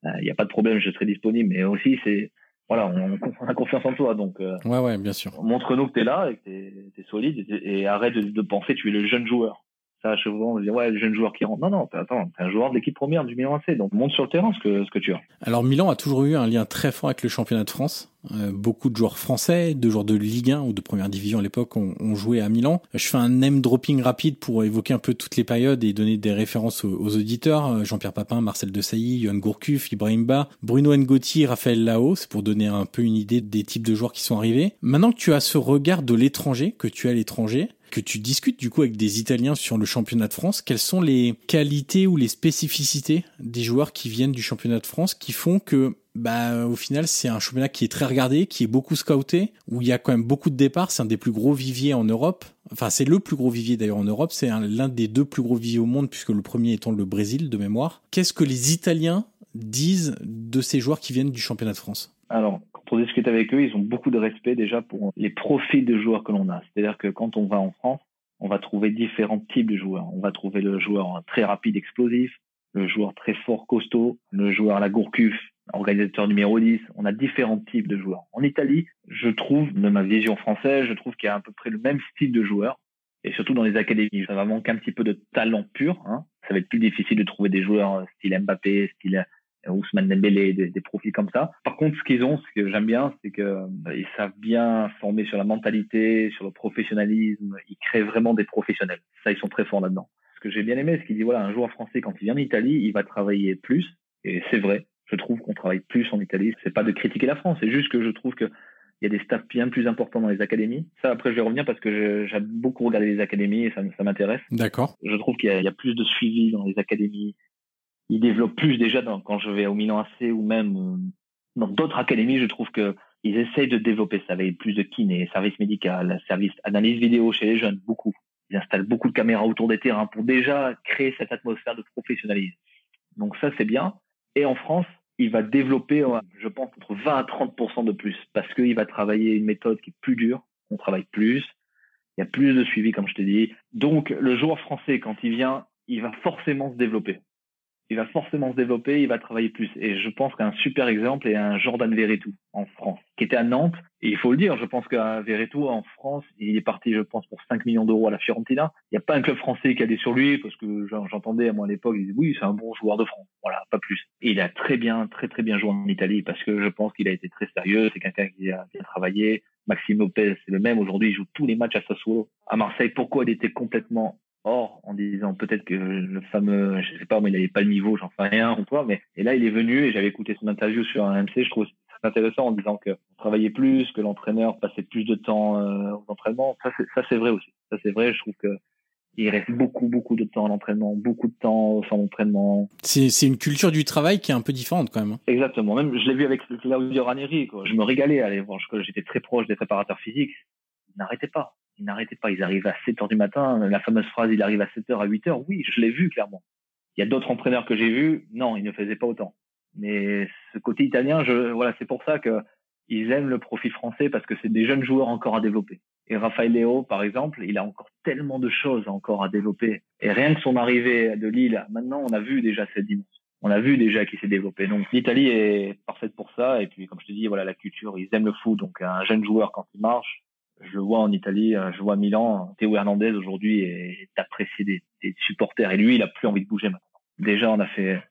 euh, il n'y a pas de problème, je serai disponible, mais aussi c'est voilà, on, a confiance en toi. Donc, euh, ouais, ouais, bien sûr. Montre-nous que tu es là et que tu es, solide et, arrête de, penser que tu es le jeune joueur. Ça, souvent, on dit, ouais, le jeune joueur qui rentre. Non, non, attends, t'es un joueur de l'équipe première du Milan AC. Donc, monte sur le terrain ce que, ce que tu as. Alors, Milan a toujours eu un lien très fort avec le championnat de France. Euh, beaucoup de joueurs français, de joueurs de Ligue 1 ou de première division à l'époque ont, ont, joué à Milan. Je fais un name dropping rapide pour évoquer un peu toutes les périodes et donner des références aux, auditeurs. Euh, Jean-Pierre Papin, Marcel Desailly, Johan Gourcuff, Ibrahim Ba, Bruno Ngotti, Raphaël Lao, c'est pour donner un peu une idée des types de joueurs qui sont arrivés. Maintenant que tu as ce regard de l'étranger, que tu as l'étranger, que tu discutes du coup avec des Italiens sur le championnat de France, quelles sont les qualités ou les spécificités des joueurs qui viennent du championnat de France qui font que bah au final c'est un championnat qui est très regardé, qui est beaucoup scouté, où il y a quand même beaucoup de départs, c'est un des plus gros viviers en Europe. Enfin c'est le plus gros vivier d'ailleurs en Europe, c'est l'un des deux plus gros viviers au monde puisque le premier étant le Brésil de mémoire. Qu'est-ce que les Italiens disent de ces joueurs qui viennent du championnat de France? Alors quand on discute avec eux, ils ont beaucoup de respect déjà pour les profils de joueurs que l'on a. C'est-à-dire que quand on va en France, on va trouver différents types de joueurs. On va trouver le joueur très rapide, explosif, le joueur très fort, costaud, le joueur à la Gourcuff, organisateur numéro 10. On a différents types de joueurs. En Italie, je trouve, de ma vision française, je trouve qu'il y a à peu près le même style de joueurs. Et surtout dans les académies, ça va manquer un petit peu de talent pur. Hein. Ça va être plus difficile de trouver des joueurs style Mbappé, style Ousmane Dembélé, des, profils comme ça. Par contre, ce qu'ils ont, ce que j'aime bien, c'est que bah, ils savent bien former sur la mentalité, sur le professionnalisme. Ils créent vraiment des professionnels. Ça, ils sont très forts là-dedans. Ce que j'ai bien aimé, c'est qu'il dit voilà, un joueur français quand il vient en Italie, il va travailler plus. Et c'est vrai. Je trouve qu'on travaille plus en Italie. C'est pas de critiquer la France, c'est juste que je trouve que il y a des staffs bien plus importants dans les académies. Ça, après, je vais revenir parce que j'aime beaucoup regarder les académies et ça, ça m'intéresse. D'accord. Je trouve qu'il y, y, a plus de suivi dans les académies il développe plus déjà dans, quand je vais au Milan AC ou même euh, dans d'autres académies, je trouve que ils essayent de développer ça avec plus de kiné, service médical, service analyse vidéo chez les jeunes, beaucoup. Ils installent beaucoup de caméras autour des terrains pour déjà créer cette atmosphère de professionnalisme. Donc ça, c'est bien. Et en France, il va développer, je pense, entre 20 à 30% de plus parce qu'il va travailler une méthode qui est plus dure. On travaille plus. Il y a plus de suivi, comme je te dis. Donc, le joueur français, quand il vient, il va forcément se développer il va forcément se développer, il va travailler plus. Et je pense qu'un super exemple est un Jordan Verretou en France, qui était à Nantes. Et il faut le dire, je pense qu'un Verretou en France, il est parti, je pense, pour 5 millions d'euros à la Fiorentina. Il n'y a pas un club français qui a des sur lui, parce que j'entendais à moi à l'époque, il disait oui, c'est un bon joueur de France. Voilà, pas plus. Et il a très bien, très très bien joué en Italie, parce que je pense qu'il a été très sérieux. C'est quelqu'un qui a bien travaillé. Maxime Lopez, c'est le même. Aujourd'hui, il joue tous les matchs à Sassuolo. À Marseille, pourquoi il était complètement Or, en disant peut-être que le fameux, je sais pas, mais il n'avait pas le niveau, j'en sais rien ou quoi, mais et là il est venu et j'avais écouté son interview sur un MC, je trouve très intéressant en disant que travaillait plus, que l'entraîneur passait plus de temps euh, aux entraînements. Ça c'est vrai aussi. Ça c'est vrai. Je trouve que il reste beaucoup beaucoup de temps à l'entraînement, beaucoup de temps au centre d'entraînement. C'est une culture du travail qui est un peu différente quand même. Hein. Exactement. Même je l'ai vu avec Claudio Ranieri. Quoi. Je me régalais à aller voir. J'étais très proche des préparateurs physiques. Ils n'arrêtaient pas ils n'arrêtaient pas. Ils arrivaient à 7 heures du matin. La fameuse phrase, il arrive à 7 heures, à 8 heures. Oui, je l'ai vu clairement. Il y a d'autres entraîneurs que j'ai vus. Non, ils ne faisaient pas autant. Mais ce côté italien, je, voilà, c'est pour ça que ils aiment le profil français parce que c'est des jeunes joueurs encore à développer. Et Rafael Léo, par exemple, il a encore tellement de choses encore à développer. Et rien que son arrivée de Lille, maintenant, on a vu déjà cette dimension. On a vu déjà qu'il s'est développé. Donc, l'Italie est parfaite pour ça. Et puis, comme je te dis, voilà, la culture, ils aiment le foot. Donc, un jeune joueur, quand il marche, je vois en Italie, euh, je vois à Milan, Théo Hernandez aujourd'hui est apprécié des, des, supporters et lui, il a plus envie de bouger maintenant. Déjà, on a fait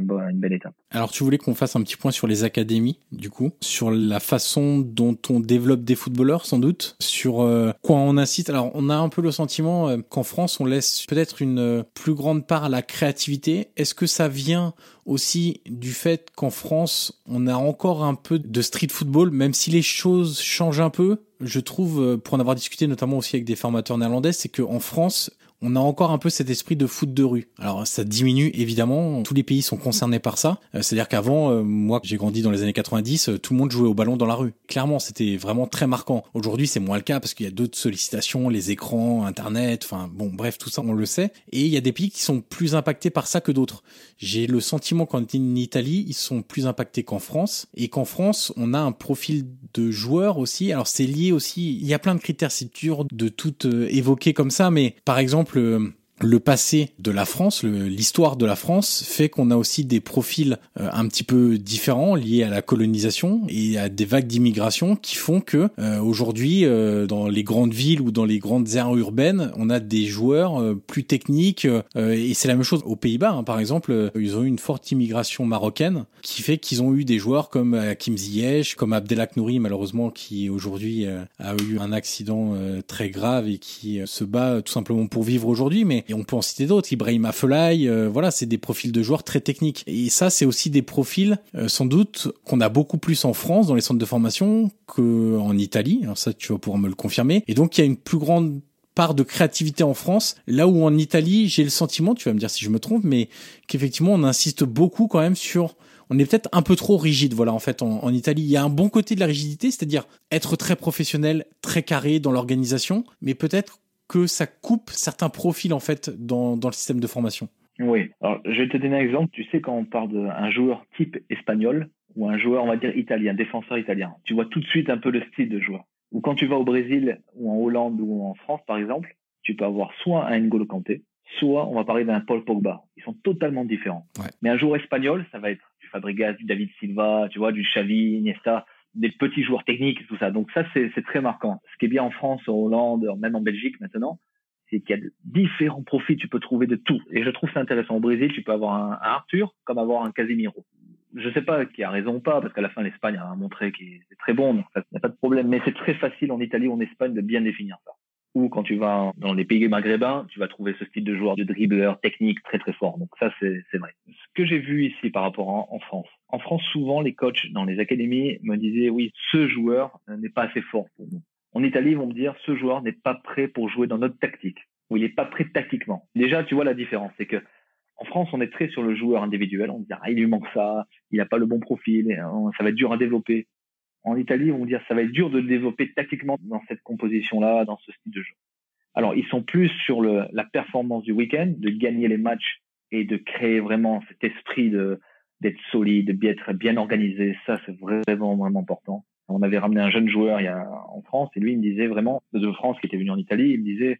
une belle étape. Alors tu voulais qu'on fasse un petit point sur les académies, du coup, sur la façon dont on développe des footballeurs, sans doute, sur euh, quoi on incite. Alors on a un peu le sentiment euh, qu'en France, on laisse peut-être une plus grande part à la créativité. Est-ce que ça vient aussi du fait qu'en France, on a encore un peu de street football, même si les choses changent un peu? Je trouve, euh, pour en avoir discuté notamment aussi avec des formateurs néerlandais, c'est qu'en France, on a encore un peu cet esprit de foot de rue. Alors ça diminue évidemment, tous les pays sont concernés par ça. Euh, c'est-à-dire qu'avant, euh, moi j'ai grandi dans les années 90, euh, tout le monde jouait au ballon dans la rue. Clairement, c'était vraiment très marquant. Aujourd'hui, c'est moins le cas parce qu'il y a d'autres sollicitations, les écrans, Internet, enfin bon, bref, tout ça on le sait. Et il y a des pays qui sont plus impactés par ça que d'autres. J'ai le sentiment qu'en Italie, ils sont plus impactés qu'en France et qu'en France, on a un profil de joueurs aussi. Alors c'est lié aussi, il y a plein de critères, c'est dur de tout évoquer comme ça, mais par exemple exemple le passé de la France, l'histoire de la France fait qu'on a aussi des profils euh, un petit peu différents liés à la colonisation et à des vagues d'immigration qui font que euh, aujourd'hui euh, dans les grandes villes ou dans les grandes aires urbaines, on a des joueurs plus techniques et c'est la même chose aux Pays-Bas hein. par exemple, ils ont eu une forte immigration marocaine qui fait qu'ils ont eu des joueurs comme Hakim Ziyech, comme Abdelak Nouri malheureusement qui aujourd'hui a eu un accident très grave et qui se bat tout simplement pour vivre aujourd'hui mais et on peut en citer d'autres, Ibrahim Afellay, euh, voilà, c'est des profils de joueurs très techniques. Et ça, c'est aussi des profils, euh, sans doute, qu'on a beaucoup plus en France, dans les centres de formation, qu'en Italie. Alors ça, tu vas pouvoir me le confirmer. Et donc, il y a une plus grande part de créativité en France, là où en Italie, j'ai le sentiment, tu vas me dire si je me trompe, mais qu'effectivement, on insiste beaucoup quand même sur on est peut-être un peu trop rigide. Voilà, en fait, en, en, Italie, il y a un bon côté de la rigidité, c'est-à-dire être très professionnel, très carré dans l'organisation, mais peut-être que ça coupe certains profils en fait dans, dans le système de formation Oui, alors je vais te donner un exemple. Tu sais, quand on parle d'un joueur type espagnol ou un joueur, on va dire italien, défenseur italien, tu vois tout de suite un peu le style de joueur. Ou quand tu vas au Brésil ou en Hollande ou en France, par exemple, tu peux avoir soit un N'Golo Kanté, soit on va parler d'un Paul Pogba. Ils sont totalement différents. Mais un joueur espagnol, ça va être du Fabregas, du David Silva, tu vois, du Xavi, Iniesta, des petits joueurs techniques, tout ça. Donc ça, c'est très marquant. Ce qui est bien en France, en Hollande, même en Belgique maintenant, c'est qu'il y a différents profils, tu peux trouver de tout. Et je trouve ça intéressant. Au Brésil, tu peux avoir un, Arthur comme avoir un Casemiro. je sais pas qui a raison ou pas, parce qu'à la fin, l'Espagne a montré qu'il est très bon, donc il n'y a pas de problème. Mais c'est très facile en Italie ou en Espagne de bien définir ça. Ou quand tu vas dans les pays maghrébins, tu vas trouver ce style de joueur, de dribbleur technique très très fort. Donc ça, c'est vrai. Ce que j'ai vu ici par rapport en, en, France. En France, souvent, les coachs dans les académies me disaient, oui, ce joueur n'est pas assez fort pour nous. En Italie, ils vont me dire, ce joueur n'est pas prêt pour jouer dans notre tactique. Ou il n'est pas prêt tactiquement. Déjà, tu vois la différence. C'est que en France, on est très sur le joueur individuel. On dit, ah, il lui manque ça, il n'a pas le bon profil, hein, ça va être dur à développer. En Italie, on va dire, ça va être dur de développer tactiquement dans cette composition-là, dans ce style de jeu. Alors, ils sont plus sur le, la performance du week-end, de gagner les matchs et de créer vraiment cet esprit de d'être solide, d'être bien organisé. Ça, c'est vraiment, vraiment important. On avait ramené un jeune joueur il y a, en France et lui, il me disait vraiment, de France qui était venu en Italie, il me disait,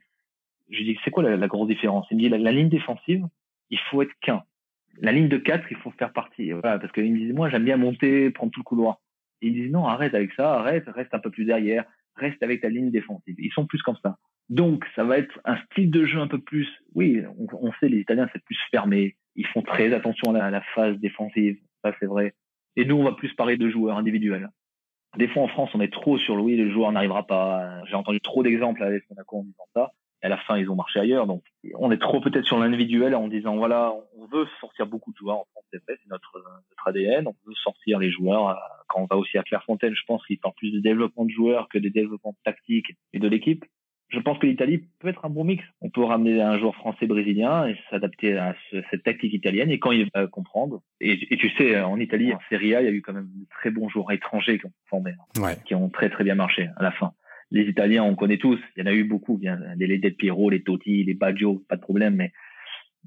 je dis, c'est quoi la, grosse différence? Il me dit, la, ligne défensive, il faut être qu'un. La ligne de 4, il faut faire partie. Voilà, parce qu'il me disait, moi, j'aime bien monter, prendre tout le couloir. Et il me disait, non, arrête avec ça, arrête, reste un peu plus derrière, reste avec ta ligne défensive. Ils sont plus comme ça. Donc, ça va être un style de jeu un peu plus, oui, on, sait, les Italiens, c'est plus fermé. Ils font très attention à la, phase défensive. Ça, c'est vrai. Et nous, on va plus parler de joueurs individuels. Des fois, en France, on est trop sur le oui, le joueur n'arrivera pas. J'ai entendu trop d'exemples avec Monaco en disant ça. Et à la fin, ils ont marché ailleurs. Donc, on est trop peut-être sur l'individuel en disant, voilà, on veut sortir beaucoup de joueurs en France, c'est vrai, c'est notre, notre ADN. On veut sortir les joueurs. Quand on va aussi à Clairefontaine, je pense qu'ils parlent plus de développement de joueurs que de développement tactique et de l'équipe je pense que l'Italie peut être un bon mix. On peut ramener un joueur français brésilien et s'adapter à ce, cette tactique italienne et quand il va comprendre. Et, et, tu sais, en Italie, en Serie A, il y a eu quand même de très bons joueurs étrangers qui ont formé, ouais. qui ont très très bien marché à la fin. Les Italiens, on connaît tous. Il y en a eu beaucoup. Bien, les Del Piero, les Totti, les Baggio, pas de problème. Mais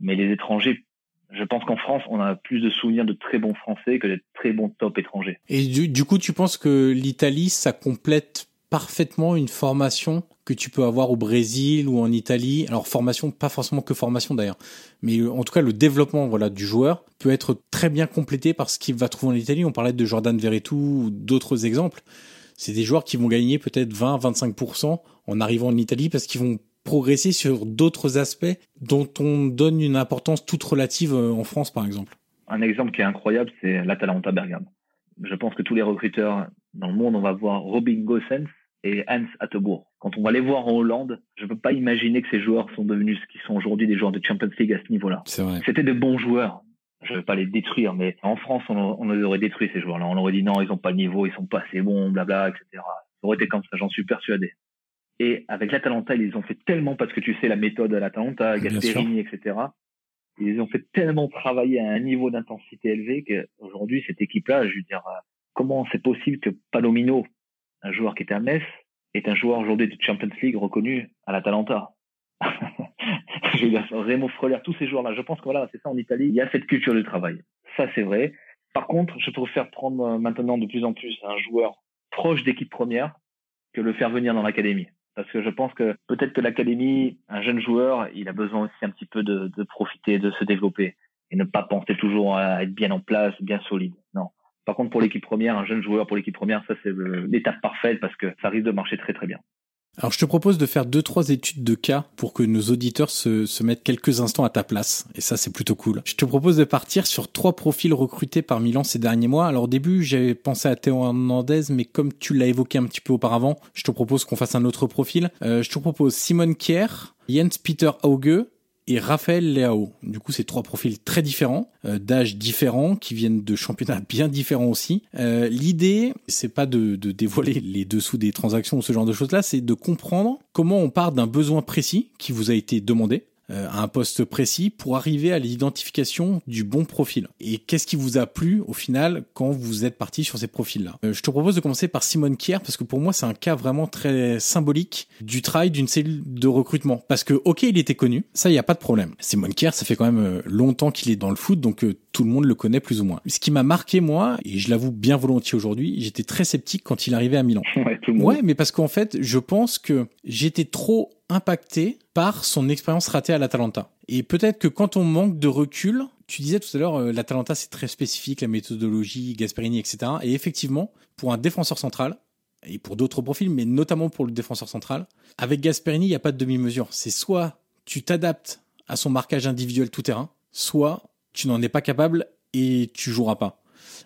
mais les étrangers, je pense qu'en France, on a plus de souvenirs de très bons Français que de très bons top étrangers. Et du, du coup, tu penses que l'Italie, ça complète parfaitement une formation que tu peux avoir au Brésil ou en Italie? Alors formation, pas forcément que formation d'ailleurs, mais euh, en tout cas le développement voilà du joueur peut être très bien complété par ce qu'il va trouver en Italie. On parlait de Jordan Verretou ou d'autres exemples. C'est des joueurs qui vont gagner peut-être 20-25% en arrivant en Italie parce qu'ils vont progresser sur d'autres aspects dont on donne une importance toute relative euh, en France par exemple. Un exemple qui est incroyable, c'est l'Atalanta Bergame. Je pense que tous les recruteurs dans le monde, on va voir Robin Gosens et Hans Attebourg. Quand on va les voir en Hollande, je ne peux pas imaginer que ces joueurs sont devenus ce qu'ils sont aujourd'hui, des joueurs de Champions League à ce niveau-là. C'était de bons joueurs. Je ne vais pas les détruire, mais en France, on, on les aurait détruits, ces joueurs-là. On aurait dit non, ils n'ont pas de niveau, ils sont pas assez bons, blabla, etc. Ça aurait été comme ça, j'en suis persuadé. Et avec l'Atalanta, ils ont fait tellement, parce que tu sais la méthode de l'Atalanta, Gasperini, etc. Ils ont fait tellement travailler à un niveau d'intensité élevé qu'aujourd'hui, cette équipe-là, je veux dire, comment c'est possible que Palomino, un joueur qui était à Metz, est un joueur aujourd'hui de Champions League reconnu à l'Atalanta? dire, Remo Freuler, tous ces joueurs-là. Je pense que voilà, c'est ça en Italie. Il y a cette culture du travail. Ça, c'est vrai. Par contre, je préfère prendre euh, maintenant de plus en plus un joueur proche d'équipe première que le faire venir dans l'académie. Parce que je pense que peut-être que l'académie, un jeune joueur, il a besoin aussi un petit peu de, de profiter, de se développer et ne pas penser toujours à être bien en place, bien solide. Non. Par contre, pour l'équipe première, un jeune joueur pour l'équipe première, ça c'est l'étape parfaite parce que ça risque de marcher très très bien. Alors je te propose de faire deux trois études de cas pour que nos auditeurs se, mettent quelques instants à ta place et ça c'est plutôt cool. Je te propose de partir sur trois profils recrutés par Milan ces derniers mois. Alors au début j'avais pensé à Théo Hernandez mais comme tu l'as évoqué un petit peu auparavant, je te propose qu'on fasse un autre profil. Euh, je te propose Simon Kier, Jens Peter Auge et Raphaël Leao. Du coup, c'est trois profils très différents, euh, d'âge différents, qui viennent de championnats bien différents aussi. Euh, L'idée, c'est pas de, de, dévoiler les dessous des transactions ou ce genre de choses-là, c'est de comprendre comment on part d'un besoin précis qui vous a été demandé, à un poste précis pour arriver à l'identification du bon profil. Et qu'est-ce qui vous a plu au final quand vous êtes parti sur ces profils-là? Euh, Je te propose de commencer par Simone Kier parce que pour moi c'est un cas vraiment très symbolique du travail d'une cellule de recrutement. Parce que ok il était connu, ça il y a pas de problème. Simone Kier ça fait quand même euh, longtemps qu'il est dans le foot donc tout le monde le connaît plus ou moins. Ce qui m'a marqué moi et je l'avoue bien volontiers aujourd'hui, j'étais très sceptique quand il arrivait à Milan. Ouais, tout le monde. ouais mais parce qu'en fait je pense que j'étais trop impacté par son expérience ratée à l'Atalanta. Et peut-être que quand on manque de recul, tu disais tout à l'heure, euh, l'Atalanta c'est très spécifique, la méthodologie, Gasperini, etc. Et effectivement, pour un défenseur central, et pour d'autres profils, mais notamment pour le défenseur central, avec Gasperini, il n'y a pas de demi-mesure. C'est soit tu t'adaptes à son marquage individuel tout terrain, soit tu n'en es pas capable et tu joueras pas.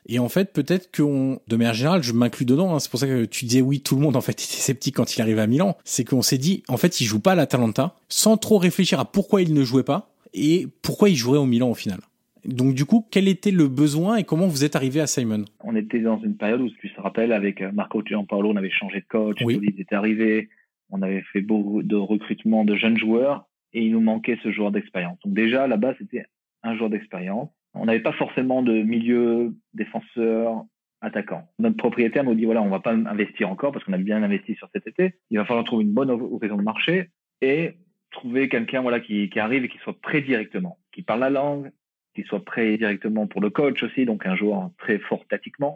Et en fait, peut-être qu'on, de manière générale, je m'inclus dedans. Hein, c'est pour ça que tu disais oui, tout le monde en fait était sceptique quand il arrive à Milan. C'est qu'on s'est dit, en fait, il joue pas à l'Atalanta, sans trop réfléchir à pourquoi il ne jouait pas et pourquoi il jouerait au Milan au final. Donc du coup, quel était le besoin et comment vous êtes arrivé à Simon? On était dans une période où, tu te rappelles, avec euh, Marco Gianpaolo, on avait changé de coach, oui. il était arrivé, on avait fait beaucoup de recrutement de jeunes joueurs et il nous manquait ce joueur d'expérience. Donc déjà, là-bas, c'était un joueur d'expérience. On n'avait pas forcément de milieu défenseur attaquant. Notre propriétaire nous dit voilà, on va pas investir encore parce qu'on a bien investi sur cet été. Il va falloir trouver une bonne occasion de marché et trouver quelqu'un voilà qui, qui arrive et qui soit prêt directement, qui parle la langue, qui soit prêt directement pour le coach aussi, donc un joueur très fort tactiquement.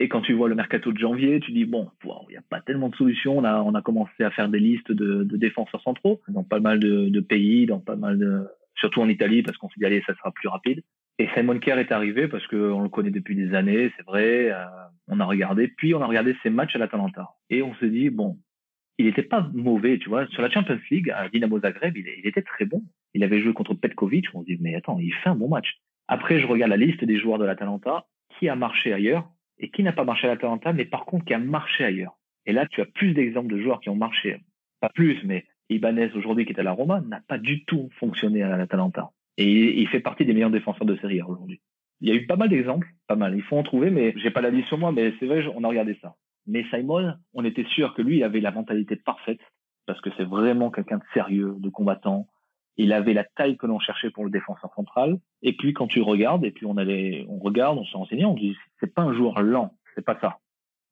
Et quand tu vois le mercato de janvier, tu dis bon, il n'y a pas tellement de solutions. On a, on a commencé à faire des listes de, de défenseurs centraux dans pas mal de, de, pays, dans pas mal de, surtout en Italie, parce qu'on s'est dit allez, ça sera plus rapide. Et Simon Kerr est arrivé parce qu'on le connaît depuis des années, c'est vrai. Euh, on a regardé, puis on a regardé ses matchs à l'Atalanta et on s'est dit bon, il n'était pas mauvais, tu vois. Sur la Champions League, à Dynamo Zagreb, il, il, était très bon. Il avait joué contre Petkovic. On se dit mais attends, il fait un bon match. Après, je regarde la liste des joueurs de l'Atalanta qui a marché ailleurs et qui n'a pas marché à l'Atalanta, mais par contre qui a marché ailleurs. Et là, tu as plus d'exemples de joueurs qui ont marché, pas plus, mais Ibanez aujourd'hui qui est à la Roma n'a pas du tout fonctionné à l'Atalanta. Et il fait partie des meilleurs défenseurs de série aujourd'hui. Il y a eu pas mal d'exemples, pas mal. Il faut en trouver, mais j'ai pas la liste sur moi, mais c'est vrai, on a regardé ça. Mais Simon, on était sûr que lui, il avait la mentalité parfaite, parce que c'est vraiment quelqu'un de sérieux, de combattant. Il avait la taille que l'on cherchait pour le défenseur central. Et puis, quand tu regardes, et puis on allait, on regarde, on s'est renseigné, on dit, c'est pas un joueur lent, c'est pas ça.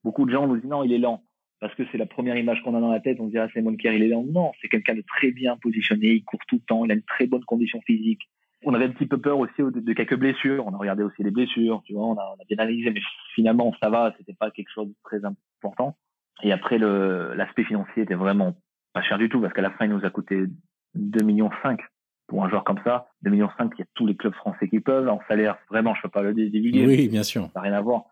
Beaucoup de gens nous disent, non, il est lent parce que c'est la première image qu'on a dans la tête, on se dit ah Simon Kerr il est lent. Non, c'est quelqu'un de très bien positionné, il court tout le temps, il a une très bonne condition physique. On avait un petit peu peur aussi de, quelques blessures, on a regardé aussi les blessures, tu vois, on a, on a bien analysé, mais finalement ça va, c'était pas quelque chose de très important. Et après le l'aspect financier était vraiment pas cher du tout parce qu'à la fin il nous a coûté 2 millions 5 pour un joueur comme ça, 2 millions 5, il y a tous les clubs français qui peuvent. En salaire, vraiment, je peux pas le divulguer. Oui, bien sûr. Ça n'a rien à voir.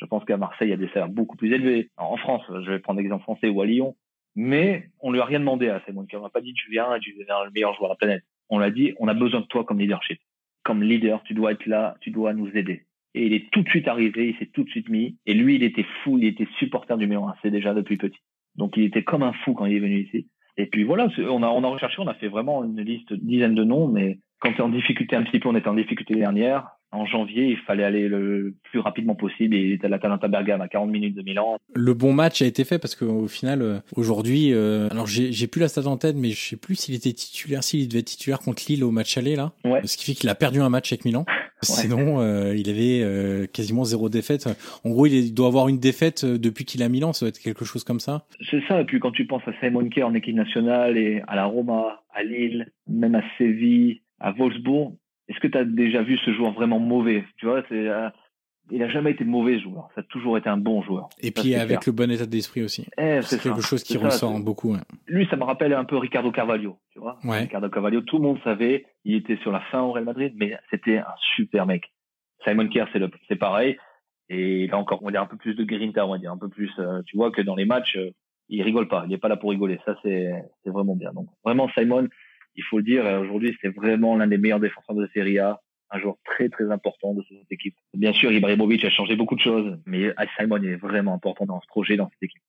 Je pense qu'à Marseille, il y a des salaires beaucoup plus élevés. En France, je vais prendre l'exemple français ou à Lyon. Mais on lui a rien demandé à Simon On n'a pas dit tu viens tu deviens le meilleur joueur de la planète. On l'a dit on a besoin de toi comme leadership. Comme leader, tu dois être là, tu dois nous aider. Et il est tout de suite arrivé, il s'est tout de suite mis. Et lui, il était fou, il était supporter numéro un. C'est déjà depuis petit. Donc il était comme un fou quand il est venu ici. Et puis voilà, on a, on a recherché, on a fait vraiment une liste, dizaine de noms, mais quand tu es en difficulté un petit peu, on était en difficulté dernière en janvier, il fallait aller le plus rapidement possible et il était à l'Atalanta Bergame à 40 minutes de Milan. Le bon match a été fait parce qu'au final, euh, aujourd'hui, euh, alors j'ai plus la stat en tête, mais je sais plus s'il était titulaire, s'il devait être titulaire contre Lille au match aller là. Ouais. Ce qui fait qu'il a perdu un match avec Milan. Sinon, euh, il avait quasiment zéro défaite. En gros, il doit avoir une défaite depuis qu'il a Milan. Ça doit être quelque chose comme ça. C'est ça. Et puis quand tu penses à Simon Kerr en équipe nationale et à la Roma, à Lille, même à Séville, à Wolfsburg, est-ce que tu as déjà vu ce joueur vraiment mauvais? Tu vois, c'est euh, il a jamais été mauvais joueur. Ça a toujours été un bon joueur. Et puis avec le bon état d'esprit aussi. Eh, c'est quelque chose qui ressort beaucoup. Lui, ça me rappelle un peu Ricardo Carvalho. Tu vois, Ricardo Carvalho. Tout le monde savait, il était sur la fin au Real Madrid, mais c'était un super mec. Simon Kerr, c'est le, c'est pareil. Et il a encore, on va dire un peu plus de grinta, on va dire un peu plus. Euh, tu vois que dans les matchs, euh, il rigole pas. Il est pas là pour rigoler. Ça, c'est, c'est vraiment bien. Donc vraiment, Simon, il faut le dire, aujourd'hui, c'est vraiment l'un des meilleurs défenseurs de Serie A, un joueur très très important de cette équipe. Bien sûr, Ibrahimovic a changé beaucoup de choses, mais Simon est vraiment important dans ce projet, dans cette équipe.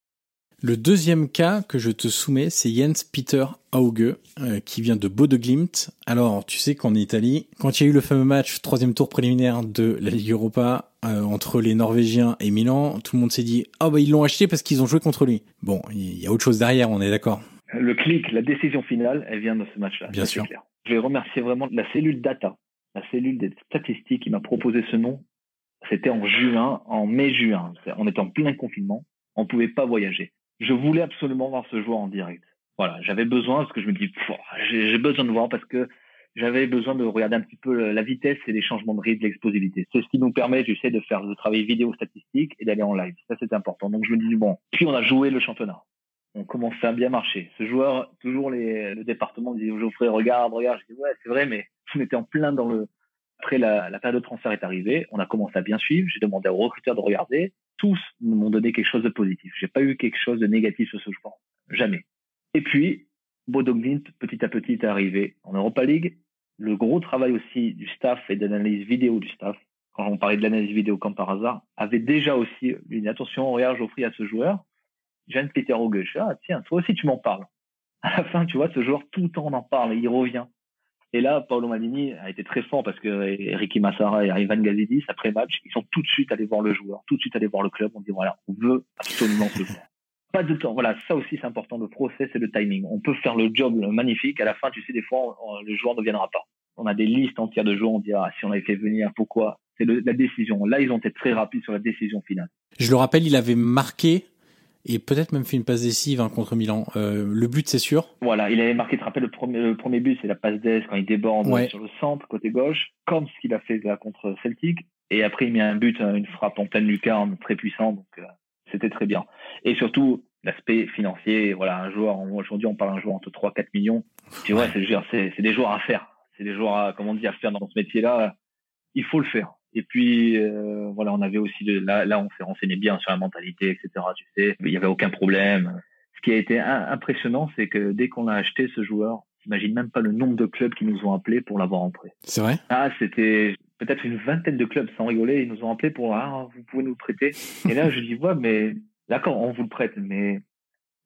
Le deuxième cas que je te soumets, c'est Jens Peter Auge, euh, qui vient de Glimt. Alors, tu sais qu'en Italie, quand il y a eu le fameux match, troisième tour préliminaire de la Ligue Europa, euh, entre les Norvégiens et Milan, tout le monde s'est dit, ah oh, bah ils l'ont acheté parce qu'ils ont joué contre lui. Bon, il y a autre chose derrière, on est d'accord le clic, la décision finale, elle vient de ce match-là. Bien sûr. Je vais remercier vraiment la cellule data, la cellule des statistiques qui m'a proposé ce nom. C'était en juin, en mai-juin. On était en plein confinement. On pouvait pas voyager. Je voulais absolument voir ce joueur en direct. Voilà, j'avais besoin parce que je me dis, j'ai besoin de voir parce que j'avais besoin de regarder un petit peu la vitesse et les changements de rythme, l'explosivité. C'est ce qui nous permet, tu sais, de faire le travail vidéo statistique et d'aller en live. Ça, c'est important. Donc, je me dis, bon, puis on a joué le championnat on commence à bien marcher. Ce joueur, toujours les, le département dit Geoffrey, regarde, regarde. Je dis ouais, c'est vrai, mais on était en plein dans le. Après la, la période de transfert est arrivée, on a commencé à bien suivre. J'ai demandé aux recruteurs de regarder. Tous m'ont donné quelque chose de positif. J'ai pas eu quelque chose de négatif sur ce joueur, jamais. Et puis Bodo petit à petit est arrivé en Europa League. Le gros travail aussi du staff et d'analyse vidéo du staff quand on parlait de l'analyse vidéo comme par hasard, avait déjà aussi une attention, regarde, j'offris à ce joueur, Jeanne Peter Auguste. Ah, tiens, toi aussi, tu m'en parles. À la fin, tu vois, ce joueur, tout le temps, on en parle, il revient. Et là, Paolo Maldini a été très fort parce que Ricky Massara et Ivan Gazidis, après match, ils sont tout de suite allés voir le joueur, tout de suite allés voir le club. On dit voilà, on veut absolument ce joueur. Pas de temps. Voilà, ça aussi c'est important. Le process et le timing. On peut faire le job magnifique. À la fin, tu sais, des fois, le joueur ne viendra pas. On a des listes entières de joueurs. On dit ah, si on avait fait venir, pourquoi? C'est la décision. Là, ils ont été très rapides sur la décision finale. Je le rappelle, il avait marqué et peut-être même fait une passe décisive hein, contre Milan. Euh, le but, c'est sûr. Voilà, il avait marqué, tu te rappelles, le premier, le premier but, c'est la passe d'aise quand il déborde sur le centre, côté gauche, comme ce qu'il a fait là, contre Celtic. Et après, il met un but, une frappe en pleine lucarne très puissant, donc euh, c'était très bien. Et surtout, l'aspect financier, voilà, un joueur, aujourd'hui, on parle d'un joueur entre 3-4 millions. Tu vois, c'est, c'est des joueurs à faire. C'est des joueurs, à, comme on dit, à faire dans ce métier-là. Il faut le faire. Et puis euh, voilà, on avait aussi de, là, là on s'est renseigné bien sur la mentalité, etc. Tu sais, il y avait aucun problème. Ce qui a été impressionnant, c'est que dès qu'on a acheté ce joueur, j'imagine même pas le nombre de clubs qui nous ont appelés pour l'avoir en prêt. C'est vrai? Ah, c'était peut-être une vingtaine de clubs, sans rigoler, ils nous ont appelés pour ah, vous pouvez nous prêter. Et là, je dis ouais, mais d'accord, on vous le prête, mais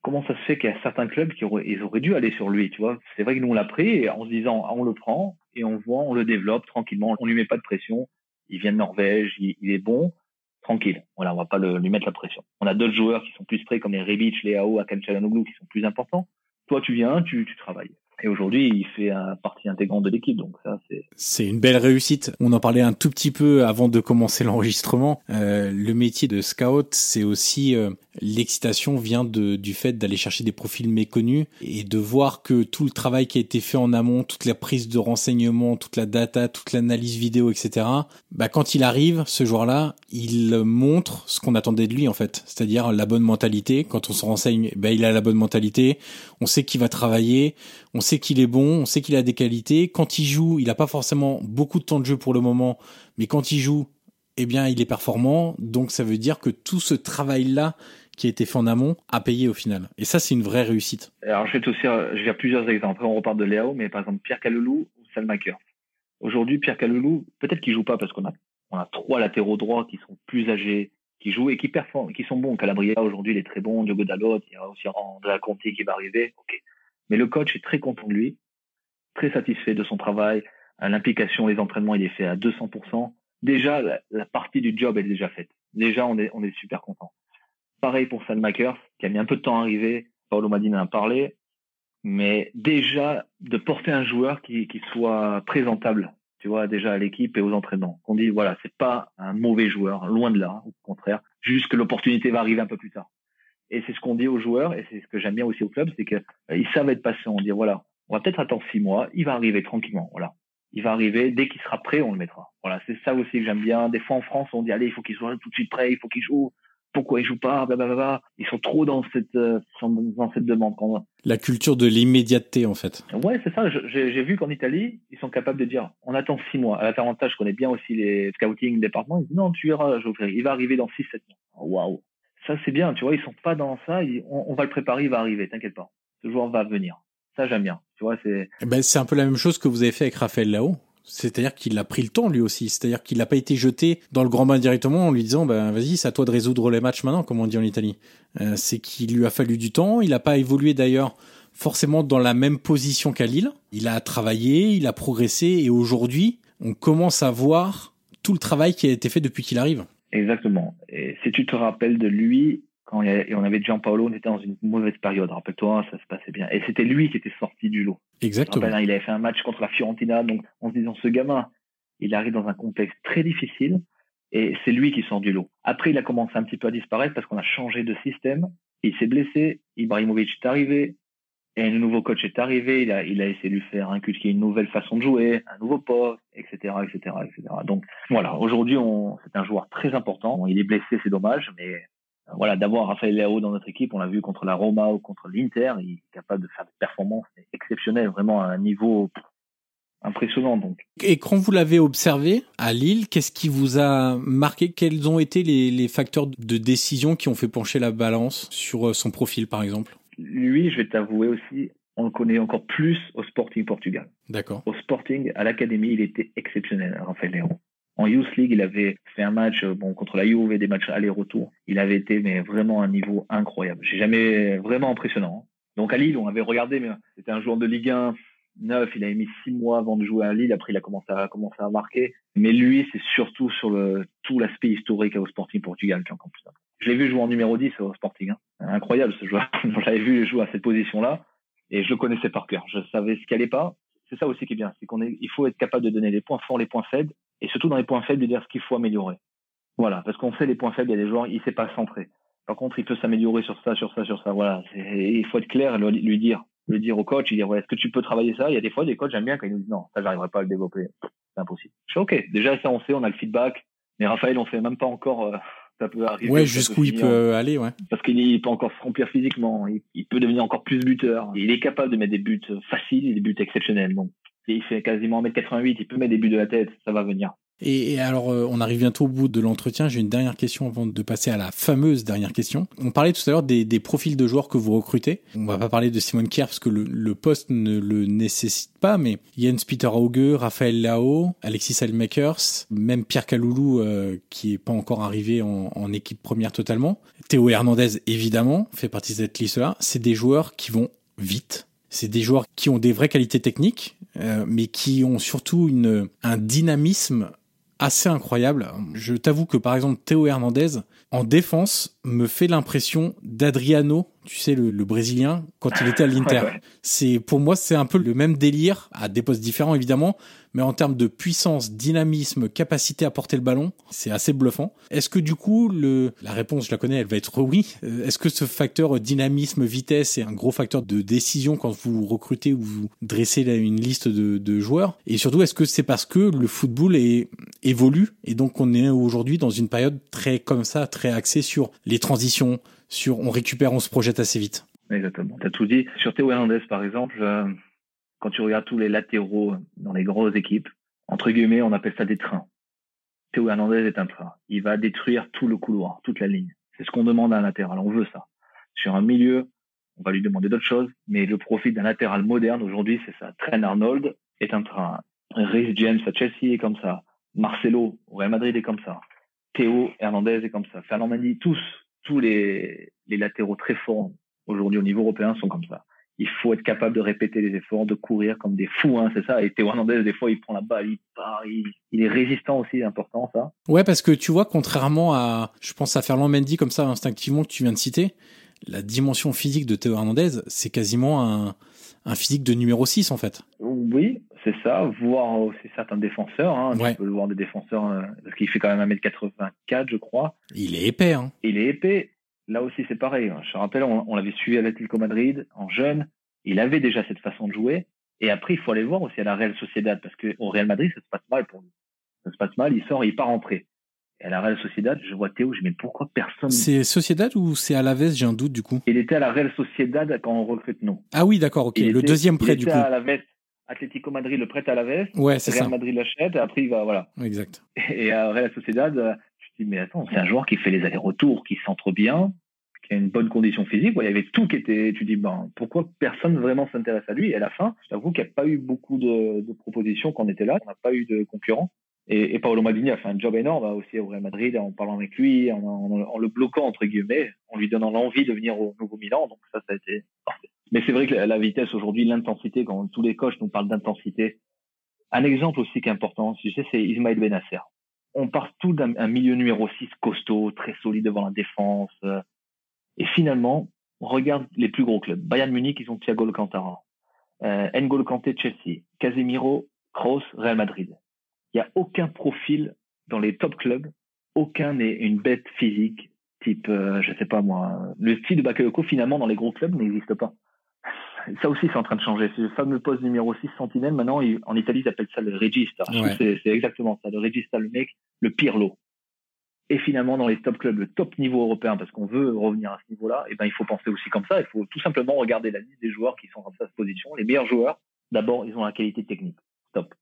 comment ça se fait qu'il y a certains clubs qui auraient, ils auraient dû aller sur lui, tu vois? C'est vrai que nous on l'a pris en se disant on le prend et on voit, on le développe tranquillement, on lui met pas de pression il vient de Norvège, il, est bon, tranquille. Voilà, on va pas le, lui mettre la pression. On a d'autres joueurs qui sont plus prêts, comme les Rebic, les AO, Akan Chalanoglu, qui sont plus importants. Toi, tu viens, tu, tu travailles. Et aujourd'hui, il fait partie intégrante de l'équipe, donc ça, c'est. C'est une belle réussite. On en parlait un tout petit peu avant de commencer l'enregistrement. Euh, le métier de scout, c'est aussi euh, l'excitation vient de, du fait d'aller chercher des profils méconnus et de voir que tout le travail qui a été fait en amont, toute la prise de renseignements, toute la data, toute l'analyse vidéo, etc. Bah, quand il arrive, ce jour-là, il montre ce qu'on attendait de lui en fait, c'est-à-dire la bonne mentalité. Quand on se renseigne, bah, il a la bonne mentalité. On sait qu'il va travailler on sait qu'il est bon, on sait qu'il a des qualités. Quand il joue, il n'a pas forcément beaucoup de temps de jeu pour le moment, mais quand il joue, eh bien, il est performant. Donc, ça veut dire que tout ce travail-là qui a été fait en amont a payé au final. Et ça, c'est une vraie réussite. Alors, je vais aussi, je vais plusieurs exemples. On repart de Léo, mais par exemple, Pierre Caloulou ou Salmaker. Aujourd'hui, Pierre Caloulou, peut-être qu'il joue pas parce qu'on a, on a trois latéraux droits qui sont plus âgés, qui jouent et qui performent, qui sont bons. Calabria, aujourd'hui, il est très bon. Diogo Dalot, il y a aussi Andrea Conti qui va arriver. OK. Mais le coach est très content de lui, très satisfait de son travail. L'implication, les entraînements, il est fait à 200%. Déjà, la, partie du job est déjà faite. Déjà, on est, on est super content. Pareil pour Salmakers, qui a mis un peu de temps à arriver. Paolo Madina a parlé. Mais déjà, de porter un joueur qui, qui soit présentable, tu vois, déjà à l'équipe et aux entraînements. On dit, voilà, c'est pas un mauvais joueur, loin de là, au contraire. Juste que l'opportunité va arriver un peu plus tard. Et c'est ce qu'on dit aux joueurs, et c'est ce que j'aime bien aussi au club, c'est qu'ils euh, savent être patients. On dit voilà, on va peut-être attendre six mois, il va arriver tranquillement. Voilà, il va arriver dès qu'il sera prêt, on le mettra. Voilà, c'est ça aussi que j'aime bien. Des fois en France, on dit allez, il faut qu'il soit tout de suite prêt, il faut qu'il joue. Pourquoi il joue pas Blablabla. Ils sont trop dans cette euh, dans cette demande. La culture de l'immédiateté, en fait. Ouais, c'est ça. J'ai vu qu'en Italie, ils sont capables de dire on attend six mois. À l'avantage, je connais bien aussi les scouting départements. Ils disent non, tu verras, il va arriver dans six, sept mois. Waouh ça c'est bien, tu vois, ils sont pas dans ça, on, va le préparer, il va arriver, t'inquiète pas. Ce joueur va venir. Ça j'aime bien, tu vois, c'est. Eh ben c'est un peu la même chose que vous avez fait avec Raphaël Lao. C'est-à-dire qu'il a pris le temps lui aussi. C'est-à-dire qu'il n'a pas été jeté dans le grand bain directement en lui disant ben vas-y c'est à toi de résoudre les matchs maintenant comme on dit en Italie. Euh, c'est qu'il lui a fallu du temps. Il n'a pas évolué d'ailleurs forcément dans la même position qu'à Lille. Il a travaillé, il a progressé et aujourd'hui on commence à voir tout le travail qui a été fait depuis qu'il arrive. Exactement. Et si tu te rappelles de lui, quand il y on avait Gianpaolo, on était dans une mauvaise période. Rappelle-toi, ça se passait bien. Et c'était lui qui était sorti du lot. Exactement. Rappelle, il avait fait un match contre la Fiorentina, donc en se disant ce gamin, il arrive dans un contexte très difficile et c'est lui qui sort du lot. Après, il a commencé un petit peu à disparaître parce qu'on a changé de système. Il s'est blessé. Ibrahimovic est arrivé. Et le nouveau coach est arrivé, il a, il a essayé de lui faire inculquer une nouvelle façon de jouer, un nouveau poste, etc., etc., etc. Donc voilà, aujourd'hui, c'est un joueur très important. Il est blessé, c'est dommage, mais voilà, d'avoir Raphaël Leao dans notre équipe, on l'a vu contre la Roma ou contre l'Inter, il est capable de faire des performances exceptionnelles, vraiment à un niveau impressionnant. Donc. Et quand vous l'avez observé à Lille, qu'est-ce qui vous a marqué? Quels ont été les, les facteurs de décision qui ont fait pencher la balance sur euh, son profil, par exemple? Lui, je vais t'avouer aussi, on le connaît encore plus au Sporting Portugal. D'accord. Au Sporting, à l'académie, il était exceptionnel, Raphaël Léon. En Youth League, il avait fait un match euh, bon contre la Juve, des matchs aller-retour. Il avait été mais vraiment un niveau incroyable. J'ai jamais vraiment impressionnant. Hein. Donc à Lille, on avait regardé, mais c'était un joueur de Ligue 1 neuf. Il avait mis six mois avant de jouer à Lille. Après, il a commencé à commencer à marquer. Mais lui, c'est surtout sur le tout l'aspect historique au Sporting Portugal qui est encore plus Je l'ai vu jouer en numéro 10 au Sporting. Hein. Incroyable ce joueur. Je l'avais vu jouer à cette position-là et je le connaissais par cœur. Je savais ce qui allait pas. C'est ça aussi qui est bien, c'est qu'on est, il faut être capable de donner les points forts, les points faibles, et surtout dans les points faibles de dire ce qu'il faut améliorer. Voilà, parce qu'on sait les points faibles, il y a des joueurs, il sait pas centrer. Par contre, il peut s'améliorer sur ça, sur ça, sur ça. Voilà, il faut être clair, lui dire, le dire au coach, il dire ouais, est-ce que tu peux travailler ça? Il y a des fois des coachs j'aime bien quand ils nous disent non, ça j'arriverai pas à le développer, c'est impossible. Je suis ok. Déjà ça on sait, on a le feedback. Mais Raphaël, on sait même pas encore. Euh, ça peut arriver. Ouais, jusqu'où il peut aller, ouais. Parce qu'il peut encore se remplir physiquement. Il, peut devenir encore plus buteur. Il est capable de mettre des buts faciles et des buts exceptionnels. Donc, il fait quasiment 1m88. Il peut mettre des buts de la tête. Ça va venir. Et, alors, euh, on arrive bientôt au bout de l'entretien. J'ai une dernière question avant de passer à la fameuse dernière question. On parlait tout à l'heure des, des, profils de joueurs que vous recrutez. On va pas parler de Simon Kier parce que le, le, poste ne le nécessite pas, mais Jens Peter Auge, Raphaël Lao, Alexis Almakers, même Pierre Caloulou euh, qui est pas encore arrivé en, en, équipe première totalement. Théo Hernandez, évidemment, fait partie de cette liste-là. C'est des joueurs qui vont vite. C'est des joueurs qui ont des vraies qualités techniques, euh, mais qui ont surtout une, un dynamisme assez incroyable. Je t'avoue que par exemple Théo Hernandez en défense me fait l'impression d'Adriano, tu sais le, brésilien quand il était à l'Inter. C'est pour moi c'est un peu le même délire à des postes différents évidemment, mais en termes de puissance, dynamisme, capacité à porter le ballon, c'est assez bluffant. Est-ce que du coup, le, la réponse, je la connais, elle va être oui. Euh, est-ce que ce facteur dynamisme, vitesse est un gros facteur de décision quand vous recrutez ou vous dressez une liste de, de joueurs? Et surtout, est-ce que c'est parce que le football est, évolue et donc on est aujourd'hui dans une période très comme ça, très axée sur les transitions, sur on récupère, on se projette assez vite Exactement, tu as tout dit. Sur Théo Hernandez, par exemple, euh, quand tu regardes tous les latéraux dans les grosses équipes, entre guillemets, on appelle ça des trains. Théo Hernandez est un train. Il va détruire tout le couloir, toute la ligne. C'est ce qu'on demande à un latéral. On veut ça. Sur un milieu, on va lui demander d'autres choses, mais le profil d'un latéral moderne aujourd'hui, c'est ça. Trent Arnold est un train. Rhys James à Chelsea est comme ça. Marcelo au Real Madrid est comme ça. Théo Hernandez est comme ça. Fernand Mendy, tous, tous les, latéraux très forts aujourd'hui au niveau européen sont comme ça il faut être capable de répéter les efforts, de courir comme des fous, hein, c'est ça. Et Théo Hernandez, des fois, il prend la balle, il part, il, est résistant aussi, important ça. Ouais, parce que tu vois, contrairement à, je pense à Ferland Mendy comme ça instinctivement que tu viens de citer, la dimension physique de Théo Hernandez, c'est quasiment un, un physique de numéro 6 en fait. Oui, c'est ça, voir aussi certains défenseurs, hein, ouais. peut le voir des défenseurs, euh, parce qu'il fait quand même 1m84 je crois. Il est épais. Hein. Il est épais, Là aussi, c'est pareil. Je te rappelle, on, l'avait suivi à l'Atlético Madrid en jeune. Il avait déjà cette façon de jouer. Et après, il faut aller voir aussi à la Real Sociedad parce qu'au Real Madrid, ça se passe mal pour lui. Ça se passe mal. Il sort, il part en prêt. Et à la Real Sociedad, je vois Théo, je me dis pourquoi personne. C'est Sociedad ou c'est Alaves J'ai un doute du coup. Il était à la Real Sociedad quand on recrute non. Ah oui, d'accord, ok. le deuxième prêt du coup. Il était à Alaves. Atlético Madrid le prête à Alaves. Ouais, c'est ça. Real Madrid l'achète. Après, il va voilà. Exact. Et à Real Sociedad, te dis mais attends, c'est un joueur qui fait les allers-retours, qui centre bien, qui a une bonne condition physique. il y avait tout qui était. Tu dis, ben, pourquoi personne vraiment s'intéresse à lui? Et à la fin, je t'avoue qu'il n'y a pas eu beaucoup de, de propositions quand on était là. On n'a pas eu de concurrents. Et, et Paolo Maldini a fait un job énorme aussi au Real Madrid en parlant avec lui, en, en, le bloquant entre guillemets, en lui donnant l'envie de venir au Nouveau Milan. Donc ça, ça a été parfait. Mais c'est vrai que la, vitesse aujourd'hui, l'intensité, quand tous les coachs nous parlent d'intensité, un exemple aussi qui est important, tu sais, c'est Ismaël Benasser. On part tout d'un milieu numéro 6 costaud, très solide devant la défense, euh, et finalement, on regarde les plus gros clubs. Bayern Munich, ils ont Thiago Alcantara. Euh, N'Golo Kanté, Chelsea. Casemiro, Kroos, Real Madrid. Il n'y a aucun profil dans les top clubs. Aucun n'est une bête physique type, euh, je sais pas moi. Le style de Bakayoko, finalement, dans les gros clubs, n'existe pas. Ça aussi, c'est en train de changer. Ce fameux poste numéro 6 sentinelle, maintenant, en Italie, ils appellent ça le regista. C'est exactement ça. Le regista, le mec, le pirlo et finalement dans les top clubs, le top niveau européen, parce qu'on veut revenir à ce niveau-là, et eh ben il faut penser aussi comme ça. Il faut tout simplement regarder la liste des joueurs qui sont dans cette position. Les meilleurs joueurs, d'abord, ils ont la qualité technique. Stop.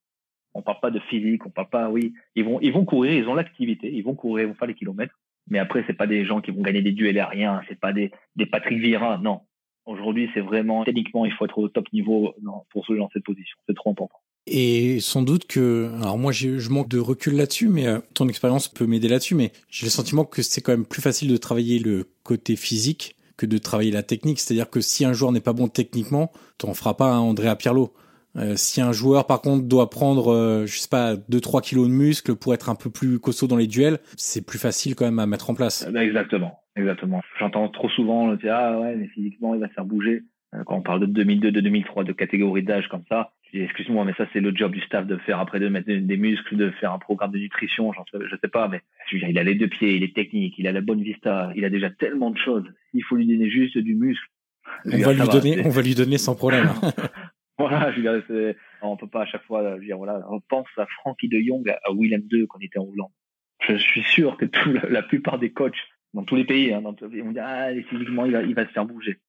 On parle pas de physique, on parle pas, oui, ils vont, ils vont courir, ils ont l'activité, ils vont courir, ils vont faire les kilomètres. Mais après, c'est pas des gens qui vont gagner des duels aériens, c'est pas des, des Patrick Vieira, non. Aujourd'hui, c'est vraiment techniquement, il faut être au top niveau pour se dans cette position. C'est trop important. Et sans doute que, alors moi je manque de recul là-dessus, mais euh, ton expérience peut m'aider là-dessus, mais j'ai le sentiment que c'est quand même plus facile de travailler le côté physique que de travailler la technique. C'est-à-dire que si un joueur n'est pas bon techniquement, t'en feras pas un Andrea Pirlo. Euh, si un joueur par contre doit prendre, euh, je sais pas, 2-3 kilos de muscle pour être un peu plus costaud dans les duels, c'est plus facile quand même à mettre en place. Exactement, exactement. J'entends trop souvent le dire ah ouais mais physiquement il va se faire bouger. Quand on parle de 2002, de 2003, de catégorie d'âge comme ça, excuse-moi, mais ça c'est le job du staff de faire après de mettre des muscles, de faire un programme de nutrition, sais, je sais pas, mais il a les deux pieds, il est technique, il a la bonne vista, il a déjà tellement de choses. Il faut lui donner juste du muscle. On va lui donner, on va lui donner sans problème. voilà, je veux dire, on peut pas à chaque fois dire voilà, on pense à Frankie de Jong, à Willem II quand il était en Hollande. Je suis sûr que tout, la, plupart des coachs dans tous les pays, hein, dans vont dire ah physiquement il va, il va se faire bouger.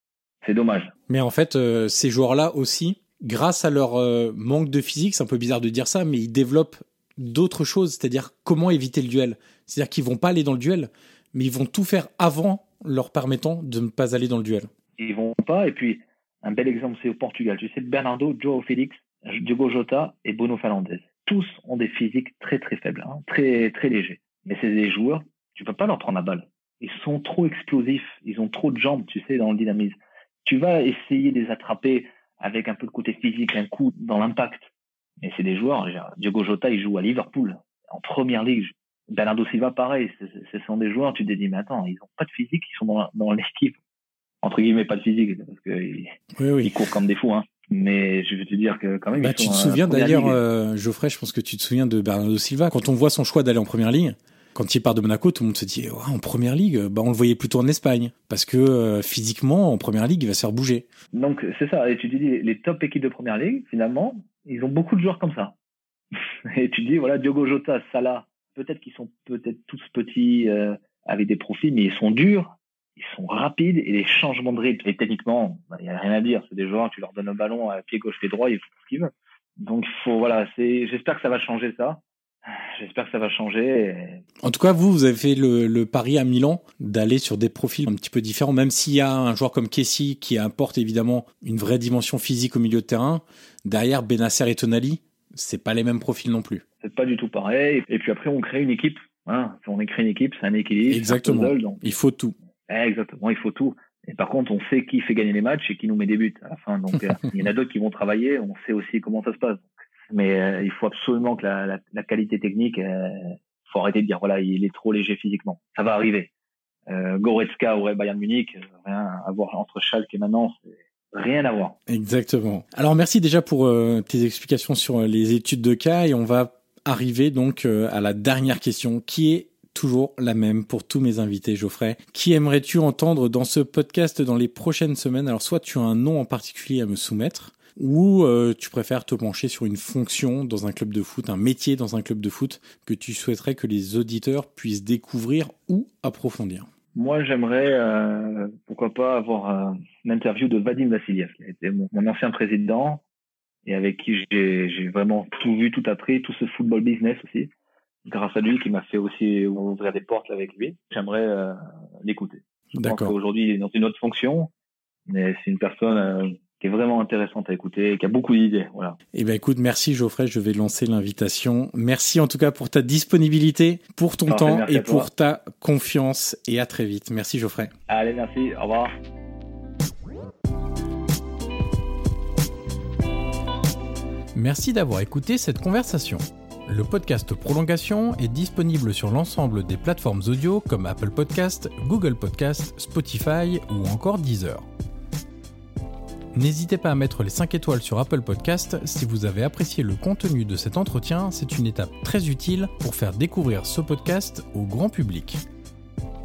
C'est dommage. Mais en fait, euh, ces joueurs-là aussi, grâce à leur euh, manque de physique, c'est un peu bizarre de dire ça, mais ils développent d'autres choses, c'est-à-dire comment éviter le duel. C'est-à-dire qu'ils vont pas aller dans le duel, mais ils vont tout faire avant leur permettant de ne pas aller dans le duel. Ils vont pas, et puis un bel exemple, c'est au Portugal. Tu sais, Bernardo, Joao Félix, Diogo Jota et Bruno Fernandes. Tous ont des physiques très très faibles, hein, très très légers. Mais c'est des joueurs, tu peux pas leur prendre la balle. Ils sont trop explosifs, ils ont trop de jambes, tu sais, dans le dynamisme. Tu vas essayer de les attraper avec un peu de côté physique, un coup dans l'impact. Mais c'est des joueurs. Diogo Jota, il joue à Liverpool, en première ligue. Bernardo Silva, pareil. Ce sont des joueurs, tu te dis, mais attends, ils ont pas de physique, ils sont dans, dans l'équipe. Entre guillemets, pas de physique, parce qu'ils oui, courent comme des fous. Hein. Mais je veux te dire que quand même. Bah, tu te souviens d'ailleurs, euh, Geoffrey, je pense que tu te souviens de Bernardo Silva. Quand on voit son choix d'aller en première ligne, quand il part de Monaco, tout le monde se dit en première ligue, bah on le voyait plutôt en Espagne parce que euh, physiquement en première ligue il va se faire bouger. Donc c'est ça. Et tu dis les top équipes de première ligue finalement ils ont beaucoup de joueurs comme ça. Et tu dis voilà Diogo Jota, Salah, peut-être qu'ils sont peut-être tous petits euh, avec des profils, mais ils sont durs, ils sont rapides et les changements de rythme. Et techniquement, bah, il n'y a rien à dire. C'est des joueurs, tu leur donnes un ballon à pied gauche, pied droit, ils font ce qu'ils veulent. Donc faut voilà, c'est j'espère que ça va changer ça. J'espère que ça va changer. En tout cas, vous, vous avez fait le, pari à Milan d'aller sur des profils un petit peu différents, même s'il y a un joueur comme Kessi qui apporte évidemment une vraie dimension physique au milieu de terrain. Derrière Benacer et Tonali, c'est pas les mêmes profils non plus. C'est pas du tout pareil. Et puis après, on crée une équipe. Hein. On crée une équipe, c'est un équilibre. Exactement. Il faut tout. Exactement, il faut tout. Et par contre, on sait qui fait gagner les matchs et qui nous met des buts à la fin. Donc, euh, il y en a d'autres qui vont travailler. On sait aussi comment ça se passe. Mais euh, il faut absolument que la, la, la qualité technique, euh, faut arrêter de dire voilà, il est trop léger physiquement. Ça va arriver. Euh, Goretzka aurait Bayern Munich, euh, rien à voir entre Schalke et maintenant, rien à voir. Exactement. Alors merci déjà pour euh, tes explications sur les études de cas et on va arriver donc à la dernière question qui est toujours la même pour tous mes invités, Geoffrey. Qui aimerais-tu entendre dans ce podcast dans les prochaines semaines? Alors soit tu as un nom en particulier à me soumettre, ou euh, tu préfères te pencher sur une fonction dans un club de foot, un métier dans un club de foot que tu souhaiterais que les auditeurs puissent découvrir ou approfondir? Moi, j'aimerais, euh, pourquoi pas, avoir un, une interview de Vadim Vassiliev, qui a mon, ancien président et avec qui j'ai vraiment tout vu, tout appris, tout ce football business aussi. Grâce à lui, qui m'a fait aussi ouvrir des portes avec lui. J'aimerais euh, l'écouter. D'accord. Aujourd'hui, il est dans une autre fonction, mais c'est une personne qui est vraiment intéressante à écouter, qui a beaucoup d'idées. Voilà. Eh ben écoute, merci Geoffrey, je vais lancer l'invitation. Merci en tout cas pour ta disponibilité, pour ton temps et pour ta confiance et à très vite. Merci Geoffrey. Allez, merci, au revoir. Merci d'avoir écouté cette conversation. Le podcast Prolongation est disponible sur l'ensemble des plateformes audio comme Apple Podcast, Google Podcast, Spotify ou encore Deezer. N'hésitez pas à mettre les 5 étoiles sur Apple Podcast si vous avez apprécié le contenu de cet entretien, c'est une étape très utile pour faire découvrir ce podcast au grand public.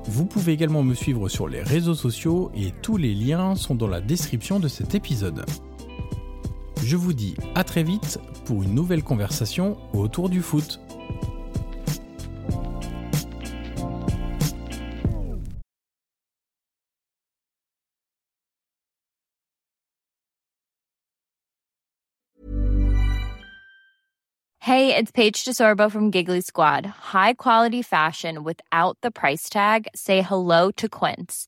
Vous pouvez également me suivre sur les réseaux sociaux et tous les liens sont dans la description de cet épisode. Je vous dis à très vite pour une nouvelle conversation autour du foot. Hey, it's Paige DeSorbo from Giggly Squad. High quality fashion without the price tag. Say hello to Quince.